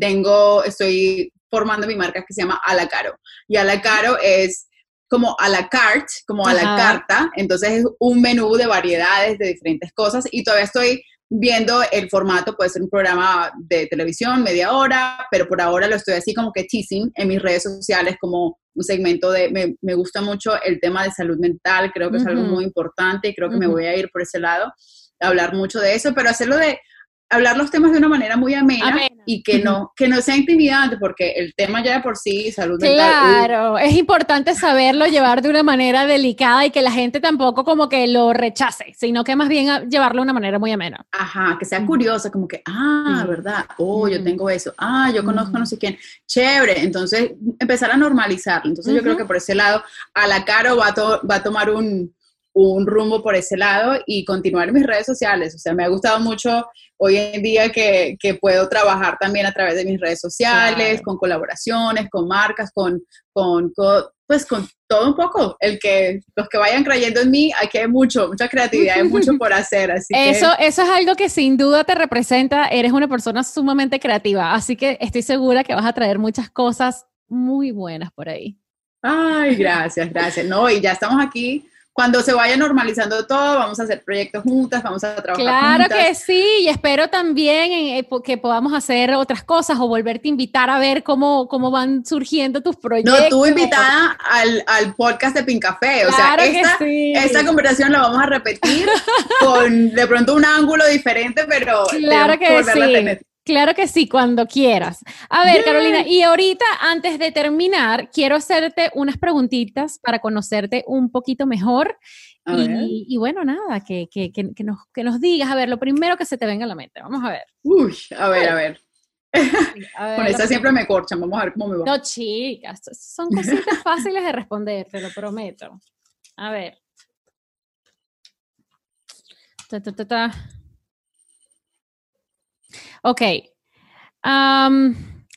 Tengo, estoy formando mi marca que se llama Alacaro. Y Alacaro es como a la carte, como a la carta. Entonces es un menú de variedades de diferentes cosas. Y todavía estoy viendo el formato, puede ser un programa de televisión, media hora, pero por ahora lo estoy así como que teasing en mis redes sociales como un segmento de, me, me gusta mucho el tema de salud mental, creo que es algo muy importante y creo que me voy a ir por ese lado, hablar mucho de eso, pero hacerlo de hablar los temas de una manera muy amena, y que no, que no sea intimidante, porque el tema ya de por sí, salud mental. Claro, es importante saberlo llevar de una manera delicada y que la gente tampoco como que lo rechace, sino que más bien llevarlo de una manera muy amena. Ajá, que sea curiosa, como que, ah, ¿verdad? Oh, yo tengo eso. Ah, yo conozco no sé quién. Chévere. Entonces, empezar a normalizarlo. Entonces, yo creo que por ese lado, a la cara va va a tomar un, un rumbo por ese lado y continuar mis redes sociales. O sea, me ha gustado mucho hoy en día que, que puedo trabajar también a través de mis redes sociales, con colaboraciones, con marcas, con, con, pues con todo un poco, el que los que vayan creyendo en mí, aquí hay mucho, mucha creatividad, hay mucho por hacer, así eso, eso es algo que sin duda te representa, eres una persona sumamente creativa, así que estoy segura que vas a traer muchas cosas muy buenas por ahí. Ay, gracias, gracias. No, y ya estamos aquí cuando se vaya normalizando todo, vamos a hacer proyectos juntas, vamos a trabajar claro que sí, y espero también eh, que podamos hacer otras cosas o volverte a invitar a ver cómo, cómo van surgiendo tus proyectos. No, tú invitada al, al podcast de Pin Café, o sea, esta, esta, conversación la vamos a repetir con de pronto un ángulo diferente, pero claro que sí. Claro que sí, cuando quieras. A ver, Carolina, y ahorita, antes de terminar, quiero hacerte unas preguntitas para conocerte un poquito mejor. Y, bueno, nada, que, que, que, nos, que nos digas, a ver, lo primero que se te venga a la mente. Vamos a ver. Uy, a ver, a ver. Con esa siempre me corchan, vamos a ver cómo me va. No, chicas, son cositas fáciles de responder, te lo prometo. A ver. Ta, ta, ta, Ok.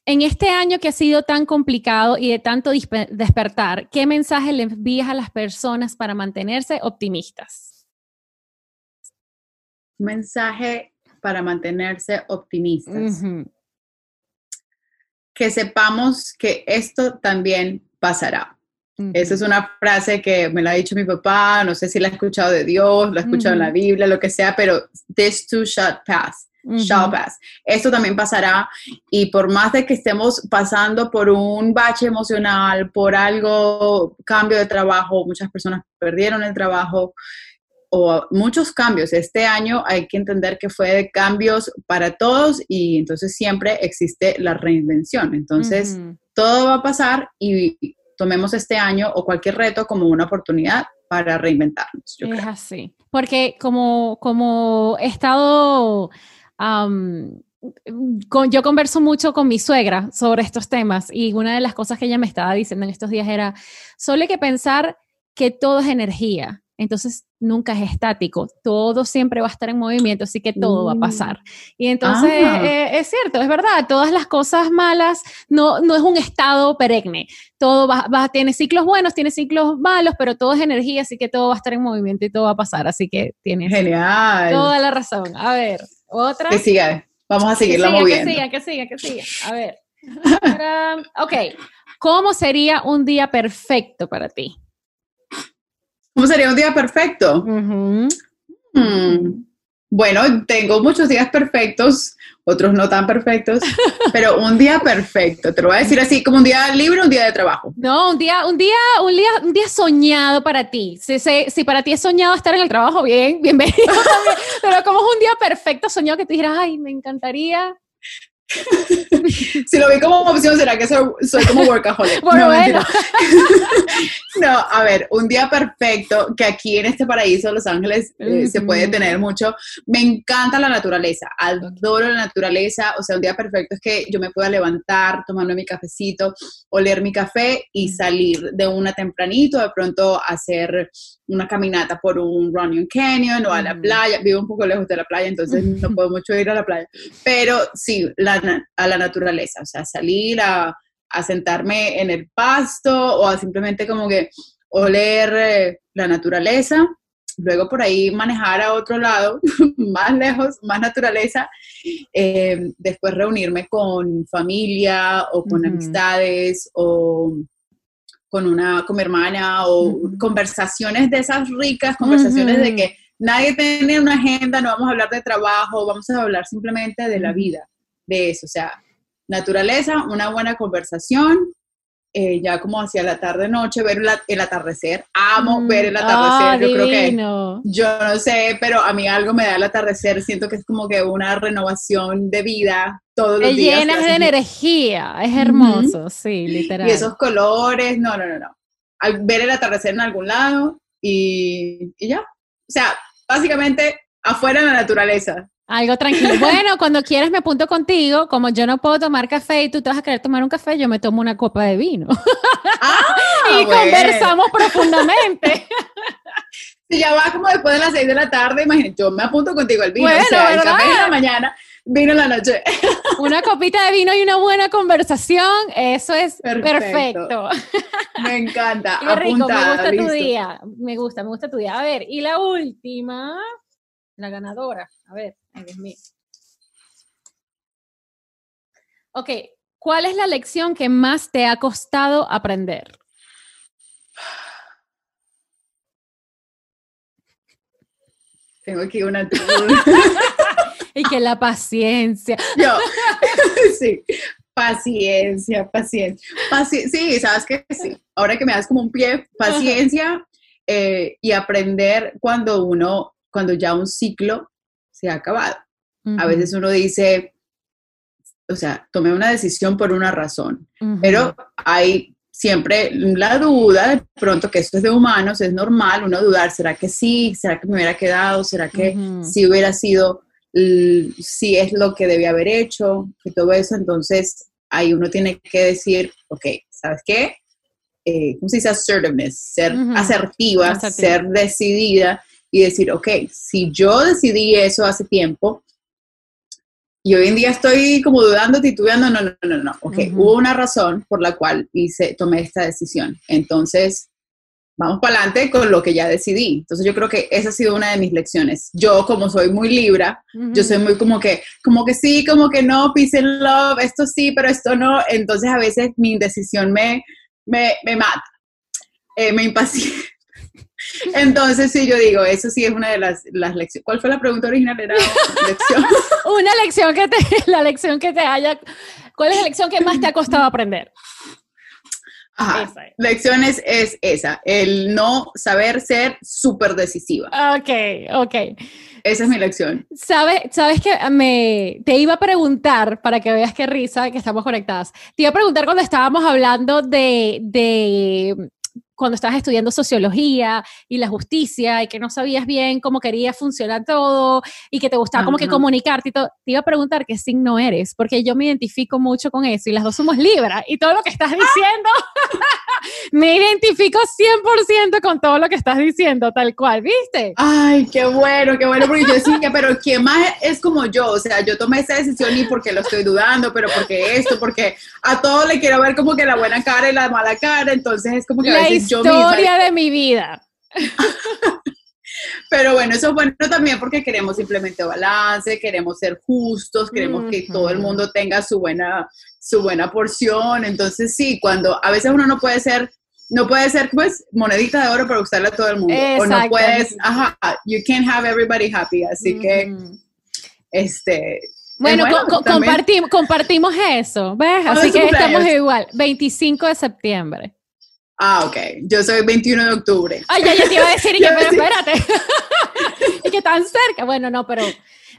en este año que ha sido tan complicado y de tanto despertar, ¿qué mensaje le envías a las personas para mantenerse optimistas? Mensaje para mantenerse optimistas. Que sepamos que esto también pasará. Esa es una frase que me la ha dicho mi papá, no sé si la ha escuchado de Dios, la ha escuchado en la Biblia, lo que sea, pero this too shall pass shall pass. Esto también pasará y por más de que estemos pasando por un bache emocional, por algo, cambio de trabajo, muchas personas perdieron el trabajo o muchos cambios. Este año hay que entender que fue de cambios para todos y entonces siempre existe la reinvención. Entonces, todo va a pasar y tomemos este año o cualquier reto como una oportunidad para reinventarnos. es así, porque como, como he estado yo converso mucho con mi suegra sobre estos temas y una de las cosas que ella me estaba diciendo en estos días era, solo hay que pensar que todo es energía, entonces nunca es estático, todo siempre va a estar en movimiento, así que todo va a pasar. Y entonces ah. eh, es cierto, es verdad, todas las cosas malas no, no es un estado perenne, todo va, va, tiene ciclos buenos, tiene ciclos malos, pero todo es energía, así que todo va a estar en movimiento y todo va a pasar, así que tienes Genial. toda la razón. A ver. Otra. Que siga, vamos a seguirla moviendo. Que siga, que siga, que siga. A ver. ok. ¿Cómo sería un día perfecto para ti? ¿Cómo sería un día perfecto? Hmm. Bueno, tengo muchos días perfectos, otros no tan perfectos, pero un día perfecto, te lo voy a decir así, como un día libre, un día de trabajo. No, un día, un día, un día, un día soñado para ti. Si, si, para ti es soñado estar en el trabajo, bien, bienvenido también. Pero como es un día perfecto soñado que te dijeras, ay, me encantaría si lo vi como opción, será que soy, como workaholic. Bueno, no, bueno. no, a ver, un día perfecto que aquí en este paraíso, Los Ángeles, eh, se puede tener mucho. Me encanta la naturaleza, adoro la naturaleza. O sea, un día perfecto es que yo me pueda levantar, tomarme mi cafecito, oler mi café y salir de una tempranito, de pronto hacer una caminata por un running canyon o a la playa. Vivo un poco lejos de la playa, entonces no puedo mucho ir a la playa. Pero sí, a la naturaleza, o sea, salir a, sentarme en el pasto o a simplemente como que oler eh, la naturaleza. Luego por ahí manejar a otro lado, más lejos, más naturaleza. Eh, después reunirme con familia o con amistades o con una, con mi hermana o conversaciones de esas ricas, conversaciones de que nadie tiene una agenda, no vamos a hablar de trabajo, vamos a hablar simplemente de la vida, de eso, o sea, naturaleza, una buena conversación, eh, ya como hacia la tarde noche ver el atardecer. Amo ver el atardecer yo creo que yo no sé pero a mí algo me da el atardecer siento que es como que una renovación de vida todos los días llenas de energía es hermoso sí literal. y esos colores no no no no. Al ver el atardecer en algún lado y, y ya. O sea básicamente afuera en la naturaleza algo tranquilo. Bueno, cuando quieras me apunto contigo. Como yo no puedo tomar café y tú te vas a querer tomar un café, yo me tomo una copa de vino. Ah, y conversamos profundamente. Si ya va como después de las seis de la tarde, imagínate, yo me apunto contigo al vino. o sea, el café en la mañana, vino en la noche. Una copita de vino y una buena conversación, eso es perfecto. Me encanta. Qué rico, me gusta tu día. Me gusta, me gusta tu día. A ver, y la última, la ganadora. A ver, ay Dios mío. Ok, ¿cuál es la lección que más te ha costado aprender? Tengo aquí una y que la paciencia. Yo, sí, paciencia, paciencia. sí, sabes que sí. Ahora que me das como un pie, paciencia eh, y aprender cuando uno, cuando ya un ciclo se ha acabado. A veces uno dice, o sea, tomé una decisión por una razón, pero hay siempre la duda, de pronto que esto es de humanos, es normal uno dudar, ¿será que sí? ¿Será que me hubiera quedado? ¿Será que sí hubiera sido, si es lo que debía haber hecho? Y todo eso, entonces ahí uno tiene que decir, ok, ¿sabes qué? Eh, ¿Cómo se dice assertiveness? Ser asertiva, ser decidida y decir, ok, si yo decidí eso hace tiempo, y hoy en día estoy como dudando, titubeando, no, no, no, no, ok, hubo una razón por la cual hice, tomé esta decisión. Entonces, vamos para adelante con lo que ya decidí. Entonces, yo creo que esa ha sido una de mis lecciones. Yo, como soy muy libra, yo soy muy como que, como que sí, como que no, peace and love, esto sí, pero esto no. Entonces, a veces mi indecisión me, me, me mata, eh, me impacienta. Entonces, sí, yo digo, eso sí es una de las, las lecciones. ¿Cuál fue la pregunta original? Era lección. una lección que te, la lección que te haya, ¿cuál es la lección que más te ha costado aprender? Ajá. Lecciones es esa, el no saber ser súper decisiva. Ok, ok. Esa es mi lección. ¿Sabes, sabes que me, te iba a preguntar, para que veas qué risa que estamos conectadas, te iba a preguntar cuando estábamos hablando de, de cuando estabas estudiando sociología y la justicia y que no sabías bien cómo quería funcionar todo y que te gustaba como que comunicarte y todo, te iba a preguntar qué signo eres, porque yo me identifico mucho con eso y las dos somos Libra y todo lo que estás diciendo, me identifico 100% con todo lo que estás diciendo, tal cual, ¿viste? Ay, qué bueno, qué bueno, porque yo decía, pero ¿quién más es como yo? O sea, yo tomé esa decisión y porque lo estoy dudando, pero porque esto, porque a todo le quiero ver como que la buena cara y la mala cara, entonces es como que a veces historia de mi vida. Pero bueno, eso es bueno también porque queremos simplemente balance, queremos ser justos, queremos que todo el mundo tenga su buena, su buena porción. Entonces sí, cuando a veces uno no puede ser, no puede ser pues monedita de oro para gustarle a todo el mundo. O no puedes, ajá, you can't have everybody happy. Así que, este, bueno, compartimos, compartimos eso, ¿ves? Así que estamos igual, 25 de septiembre. Ah, ok. Yo soy 21 de octubre. Ay, ya, ya te iba a decir, y que, pero espérate. y que tan cerca. Bueno, no, pero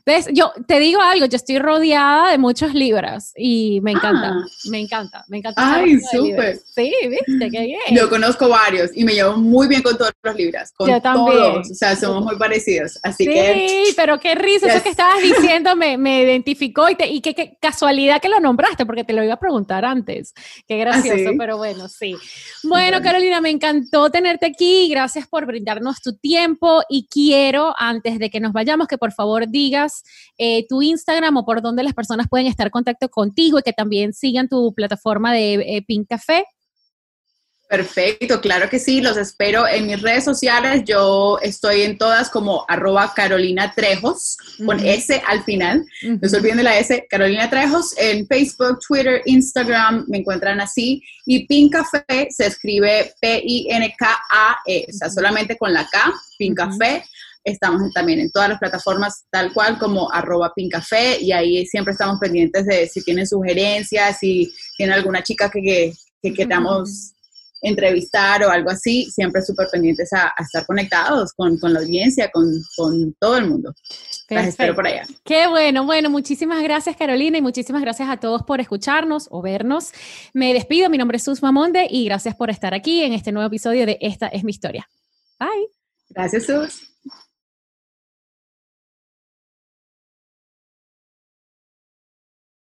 ¿Ves? Yo te digo algo, yo estoy rodeada de muchos libros y me encanta, ah. me encanta, me encanta. Ay, súper. Sí, viste, qué bien. Yo conozco varios y me llevo muy bien con todos los libros, con yo también. todos, o sea, somos muy parecidos, así que... Sí, pero qué risa, eso que estabas diciendo me, me identificó y, te, y qué, casualidad que lo nombraste, porque te lo iba a preguntar antes. Qué ah, gracioso, pero bueno, sí. Bueno, Carolina, me encantó tenerte aquí, gracias por brindarnos tu tiempo y quiero, antes de que nos vayamos, que por favor digas eh, tu Instagram o por donde las personas pueden estar en contacto contigo y que también sigan tu plataforma de eh, Pink Café. Perfecto, claro que sí, los espero en mis redes sociales. Yo estoy en todas como arroba Carolina Trejos, con S al final. No se olviden de la S, Carolina Trejos, en Facebook, Twitter, Instagram, me encuentran así. Y Pink Café se escribe P-I-N-K-A-E, o sea, solamente con la K, Pink Café. Estamos también en todas las plataformas tal cual como arroba pincafé y ahí siempre estamos pendientes de si tienen sugerencias, si tienen alguna chica que, que, queramos entrevistar o algo así, siempre súper pendientes a, estar conectados con, con la audiencia, con, con, todo el mundo. Las espero por allá. Qué bueno, bueno, muchísimas gracias Carolina y muchísimas gracias a todos por escucharnos o vernos. Me despido, mi nombre es Susma Monde y gracias por estar aquí en este nuevo episodio de Esta es mi historia. Bye. Gracias, Sus.